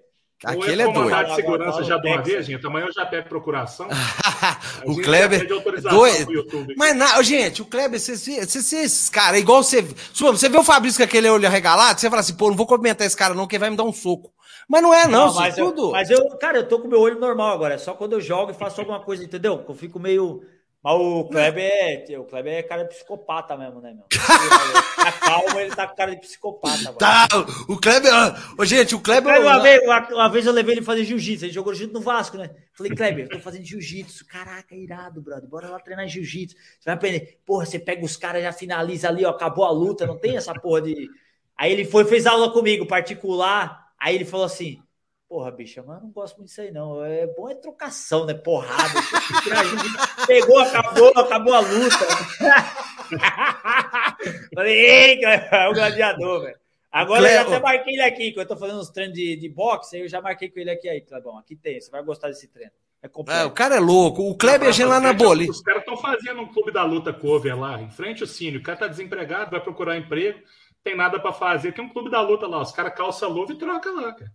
Aquele é doido. de segurança já de uma vez, gente. Amanhã eu já pego procuração. *laughs* o Kleber. Doido. Mas, não, gente, o Kleber, você, você, você, esses caras, é igual você. Você vê o Fabrício com aquele olho arregalado, você fala assim, pô, não vou cumprimentar esse cara, não, que vai me dar um soco. Mas não é, não, não mas, eu, tudo. mas eu, cara, eu tô com meu olho normal agora. É só quando eu jogo e faço alguma coisa, entendeu? Eu fico meio mas o Kleber é, o Kleber é cara de psicopata mesmo, né, meu? Tá calmo, ele tá com cara de psicopata. Mano. Tá, o Kleber. Ô, gente, o Kleber. Uma, vez, uma, uma, vez eu levei ele fazer jiu-jitsu, ele jogou junto no Vasco, né? Falei, Kleber, eu tô fazendo jiu-jitsu. Caraca, irado, brother. Bora lá treinar jiu-jitsu. Você vai aprender. Porra, você pega os caras, já finaliza ali, ó, acabou a luta, não tem essa porra de. Aí ele foi, fez aula comigo, particular. Aí ele falou assim: Porra, bicha, mas eu não gosto muito disso aí, não. É bom é trocação, né? Porrada. Pegou, acabou, acabou a luta. *laughs* Falei, ei, é o gladiador, velho. Agora Cleo... eu já até marquei ele aqui, que eu tô fazendo uns treinos de, de boxe, eu já marquei com ele aqui aí, Clebão. Aqui tem, você vai gostar desse treino. É, é o cara é louco. O Kleber é lá na bolinha. Os caras estão fazendo um clube da luta cover lá, em frente ao Cine. O cara tá desempregado, vai procurar emprego, tem nada para fazer. Tem um clube da luta lá. Os caras calçam luva e troca lá, cara.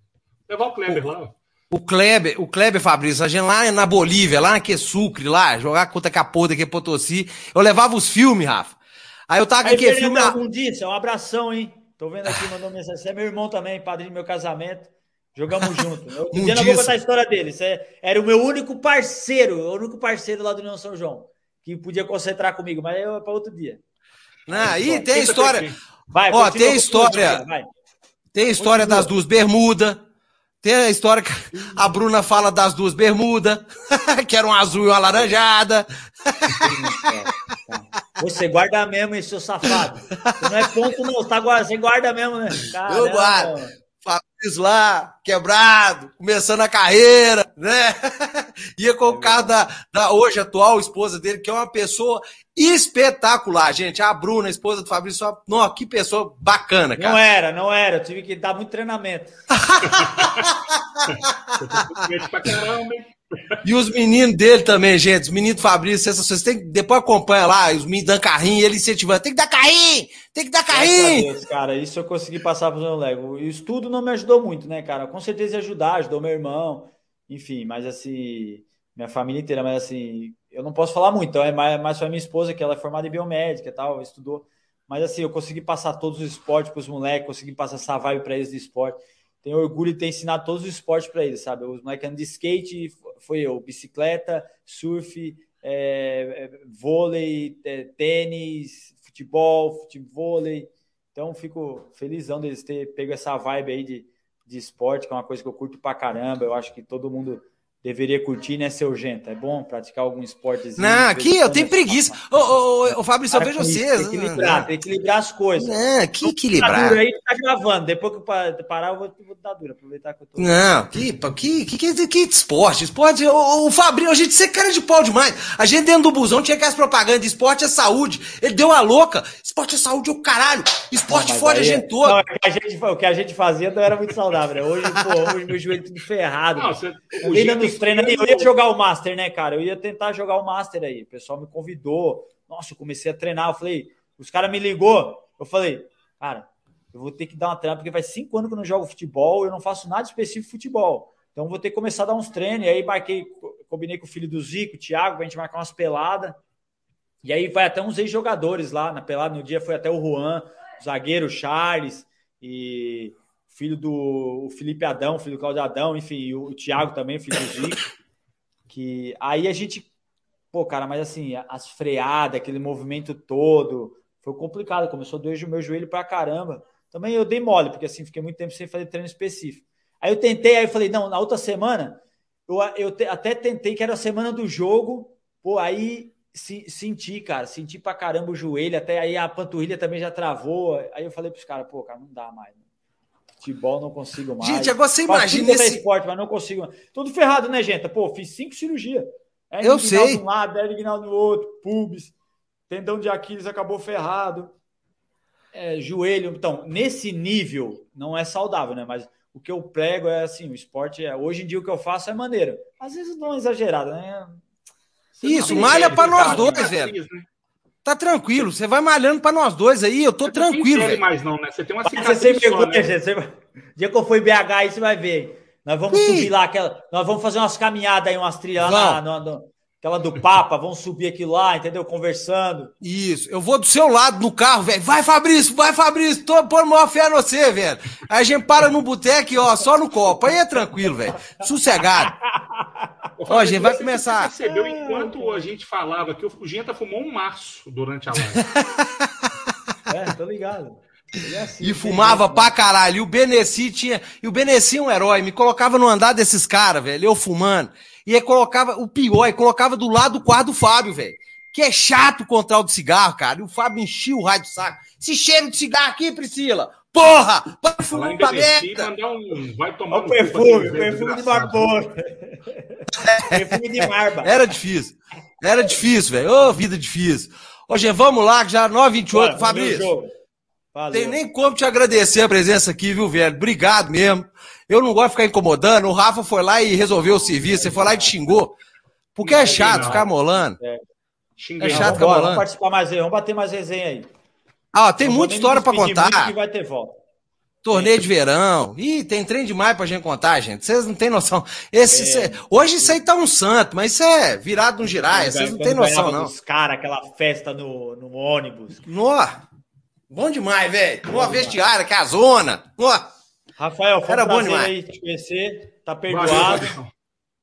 Levar o Kleber o, lá. O Kleber, o Kleber, Fabrício, a gente lá na Bolívia, lá naquele Sucre, lá, jogar contra a porra daquele Potosí. Eu levava os filmes, Rafa. Aí eu tava com aquele filme. Algum dia, um abração, hein? Tô vendo aqui, mandou *laughs* mensagem. Você é meu irmão também, padrinho do meu casamento. Jogamos junto. *laughs* Eu um dia não vou contar a história dele. Você era o meu único parceiro, o único parceiro lá do União São João, que podia concentrar comigo, mas é para outro dia. Não, aí tem a história. Vai, Ó, tem a história. Vai. Tem a história das duas bermudas. Tem a história que a Bruna fala das duas bermudas, *laughs* que era um azul e uma laranjada. Você guarda mesmo, esse seu safado. Você não é ponto, não. Você, tá guarda, você guarda mesmo, né? Caramba. Eu guardo. Fabrício lá, quebrado, começando a carreira, né? *laughs* Ia com o carro da, da hoje atual esposa dele, que é uma pessoa espetacular, gente. A Bruna, a esposa do Fabrício, não, que pessoa bacana, cara. Não era, não era. Eu tive que dar muito treinamento. *laughs* E os meninos dele também, gente. Os meninos do Fabrício, vocês tem que. Depois acompanha lá, os meninos dando carrinho, ele incentivando. Tem que dar carrinho! Tem que dar carrinho! Deus, cara, isso eu consegui passar pro meu Lego. O estudo não me ajudou muito, né, cara? Com certeza ia ajudar, ajudou meu irmão, enfim, mas assim, minha família inteira, mas assim, eu não posso falar muito, então é mais, mais a minha esposa, que ela é formada em biomédica e tal, estudou. Mas assim, eu consegui passar todos os esportes para os moleques, consegui passar essa vibe para eles de esporte. Tenho orgulho de ter ensinado todos os esportes para eles, sabe? Os moleques andam de skate, foi eu, bicicleta, surf, é, é, vôlei, é, tênis, futebol, futebol. Então, fico felizão deles ter pego essa vibe aí de, de esporte, que é uma coisa que eu curto pra caramba. Eu acho que todo mundo deveria curtir, né, seu Gento? É bom praticar algum esportezinho? Não, aqui eu tenho preguiça. Ô, ô, ô, Fabrício, eu vejo vocês. Tem que equilibrar, tem que equilibrar as coisas. Não, que equilibrar. aí tá gravando. Depois que eu parar, eu vou, vou dar dura, aproveitar que eu tô. Não, que, que, que, que, que esporte? Esporte, o, o Fabrício, a gente, você é cara de pau demais. A gente dentro do busão tinha aquelas propagandas esporte é saúde. Ele deu uma louca. Esporte é saúde, o caralho. Esporte fode a gente todo. Não, é a gente, o que a gente fazia não era muito saudável, né? Hoje, pô, hoje meu joelho tudo ferrado. Não, você, eu ia jogar o Master, né, cara? Eu ia tentar jogar o Master aí. O pessoal me convidou. Nossa, eu comecei a treinar. Eu falei, os caras me ligou. Eu falei, cara, eu vou ter que dar uma treinada, porque faz cinco anos que eu não jogo futebol, eu não faço nada específico de futebol. Então vou ter que começar a dar uns treinos. E aí marquei, combinei com o filho do Zico, o Thiago, pra gente marcar umas peladas. E aí vai até uns ex-jogadores lá na pelada. No dia foi até o Juan, o zagueiro, o Charles e filho do Felipe Adão, filho do Claudio Adão, enfim, o, o Thiago também, filho do Zico. Que aí a gente, pô, cara, mas assim, as freadas, aquele movimento todo, foi complicado. Começou a doer o meu joelho pra caramba. Também eu dei mole, porque assim, fiquei muito tempo sem fazer treino específico. Aí eu tentei, aí eu falei, não, na outra semana, eu, eu te, até tentei, que era a semana do jogo, pô, aí se, senti, cara, senti pra caramba o joelho, até aí a panturrilha também já travou. Aí eu falei pros caras, pô, cara, não dá mais. Futebol não consigo mais. Gente, agora você imagina esse... esporte, mas não consigo. Tudo ferrado, né, gente? Pô, fiz cinco cirurgias. É eu sei. De um lado, é no outro, pubis, tendão de Aquiles acabou ferrado, é, joelho. Então, nesse nível, não é saudável, né? Mas o que eu prego é assim, o esporte é... Hoje em dia o que eu faço é maneiro. Às vezes não é exagerado, né? Você Isso, malha para nós dois, velho. Né? Tá tranquilo, você vai malhando para nós dois aí, eu tô você tranquilo. Não mais não, né? Você tem uma cicatriz você só, né? você... Dia que eu for em BH aí, você vai ver. Nós vamos Ih. subir lá, aquela... nós vamos fazer umas caminhadas aí, umas trilhas lá na, no, aquela do Papa, vamos subir aqui lá, entendeu? Conversando. Isso, eu vou do seu lado no carro, velho. Vai, Fabrício, vai, Fabrício, tô pondo maior fé no você, velho. Aí a gente para no boteco, ó, só no copo. Aí é tranquilo, velho. Sossegado. Ó, a gente vai começar. Você percebeu enquanto a gente falava que o Genta fumou um março durante a live. *laughs* é, tô ligado. É assim, e fumava pra caralho. E o Benessi tinha. E o Benessi é um herói. Me colocava no andar desses caras, velho. Eu fumando. E aí colocava. O pior, e colocava do lado do quarto do Fábio, velho. Que é chato contra o de cigarro, cara. E o Fábio enchia o raio de saco. Esse cheiro de cigarro aqui, Priscila. Porra! Vai pra mandar um. Vai tomar o perfume, perfume de barbosa. *laughs* perfume de barba. Era difícil. Era difícil, velho. Ô, oh, vida difícil. Ô, gente, vamos lá, que já 9h28. Fabrício. Tem nem como te agradecer a presença aqui, viu, velho? Obrigado mesmo. Eu não gosto de ficar incomodando. O Rafa foi lá e resolveu o serviço. Você foi lá e te xingou. Porque é chato ficar molando. É, é chato ficar molando. Vamos participar mais aí. Vamos bater mais resenha aí. Ah, tem muita história para contar. Que vai ter volta. Torneio de verão. Ih, tem trem demais pra gente contar, gente. Vocês não têm noção. Esse, é. cê, hoje isso aí tá um santo, mas isso é virado no giraia. Vocês não têm noção, não. Os caras, aquela festa no, no ônibus. Nó. Bom demais, velho. Uma vestiária, que é a zona. Nó. Rafael, foi Era um demais. aí te conhecer. Tá perdoado.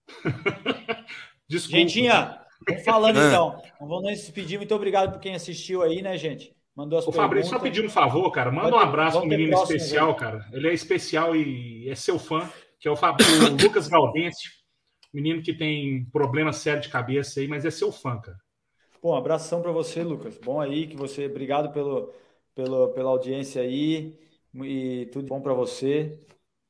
*laughs* Desculpa. Gentinha, vamos falando ah. então. Não vamos nos despedir. Muito obrigado por quem assistiu aí, né, gente? Mandou as Ô, Fabrício, só pedir um favor, cara. Manda um abraço pro menino especial, cara. Ele é especial e é seu fã, que é o, Fab... o *coughs* Lucas Gaudêncio. Menino que tem problema sério de cabeça aí, mas é seu fã, cara. Bom, abração para você, Lucas. Bom aí que você, obrigado pelo, pelo, pela audiência aí e tudo bom para você.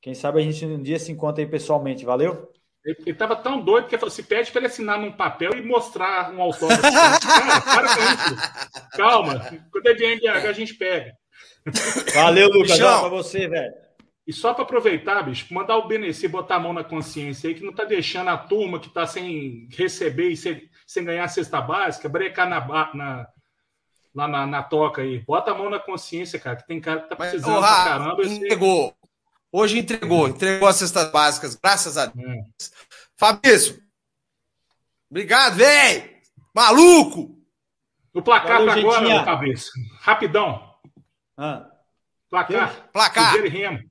Quem sabe a gente um dia se encontra aí pessoalmente. Valeu? Ele estava tão doido que ele falou: se pede para ele assinar num papel e mostrar um autógrafo. *laughs* Cara, para com isso. Calma. Quando é de NDH, a gente pega. Valeu, Lucas. Para você, velho. E só para aproveitar, bicho, mandar o BNC botar a mão na consciência aí, que não tá deixando a turma que tá sem receber e sem, sem ganhar a cesta básica, brecar na, na, lá na, na, toca aí. Bota a mão na consciência, cara, que tem cara que tá precisando Mas, pra caramba. Entregou. Hoje entregou, entregou as cestas básicas, graças a Deus. Hum. Fabrício, obrigado, velho! Maluco! O placar Valeu, pra agora, Fabrício. Rapidão. Ah. Placar. Placar. Cruzeiro e Remo.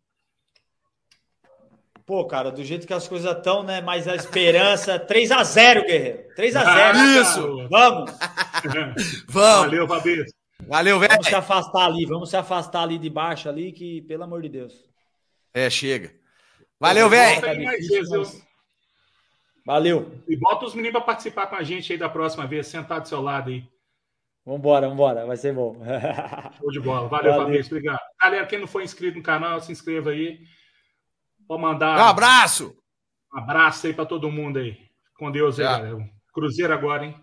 Pô, cara, do jeito que as coisas estão, né? Mas a esperança. 3x0, Guerreiro. 3x0. Ah, Isso! Vamos! *laughs* Vamos! Valeu, Fabrício. Valeu, velho. Vamos se afastar ali, vamos se afastar ali de baixo ali, que, pelo amor de Deus. É, chega. Valeu, velho. Valeu. E bota os meninos para participar com a gente aí da próxima vez, sentado do seu lado aí. Vambora, vambora, vai ser bom. *laughs* Show de bola. Valeu, Valeu. Fabrício. Obrigado. Galera, quem não for inscrito no canal, se inscreva aí. Vou mandar. Um abraço! Um abraço aí para todo mundo aí. Com Deus aí, galera. Cruzeiro agora, hein?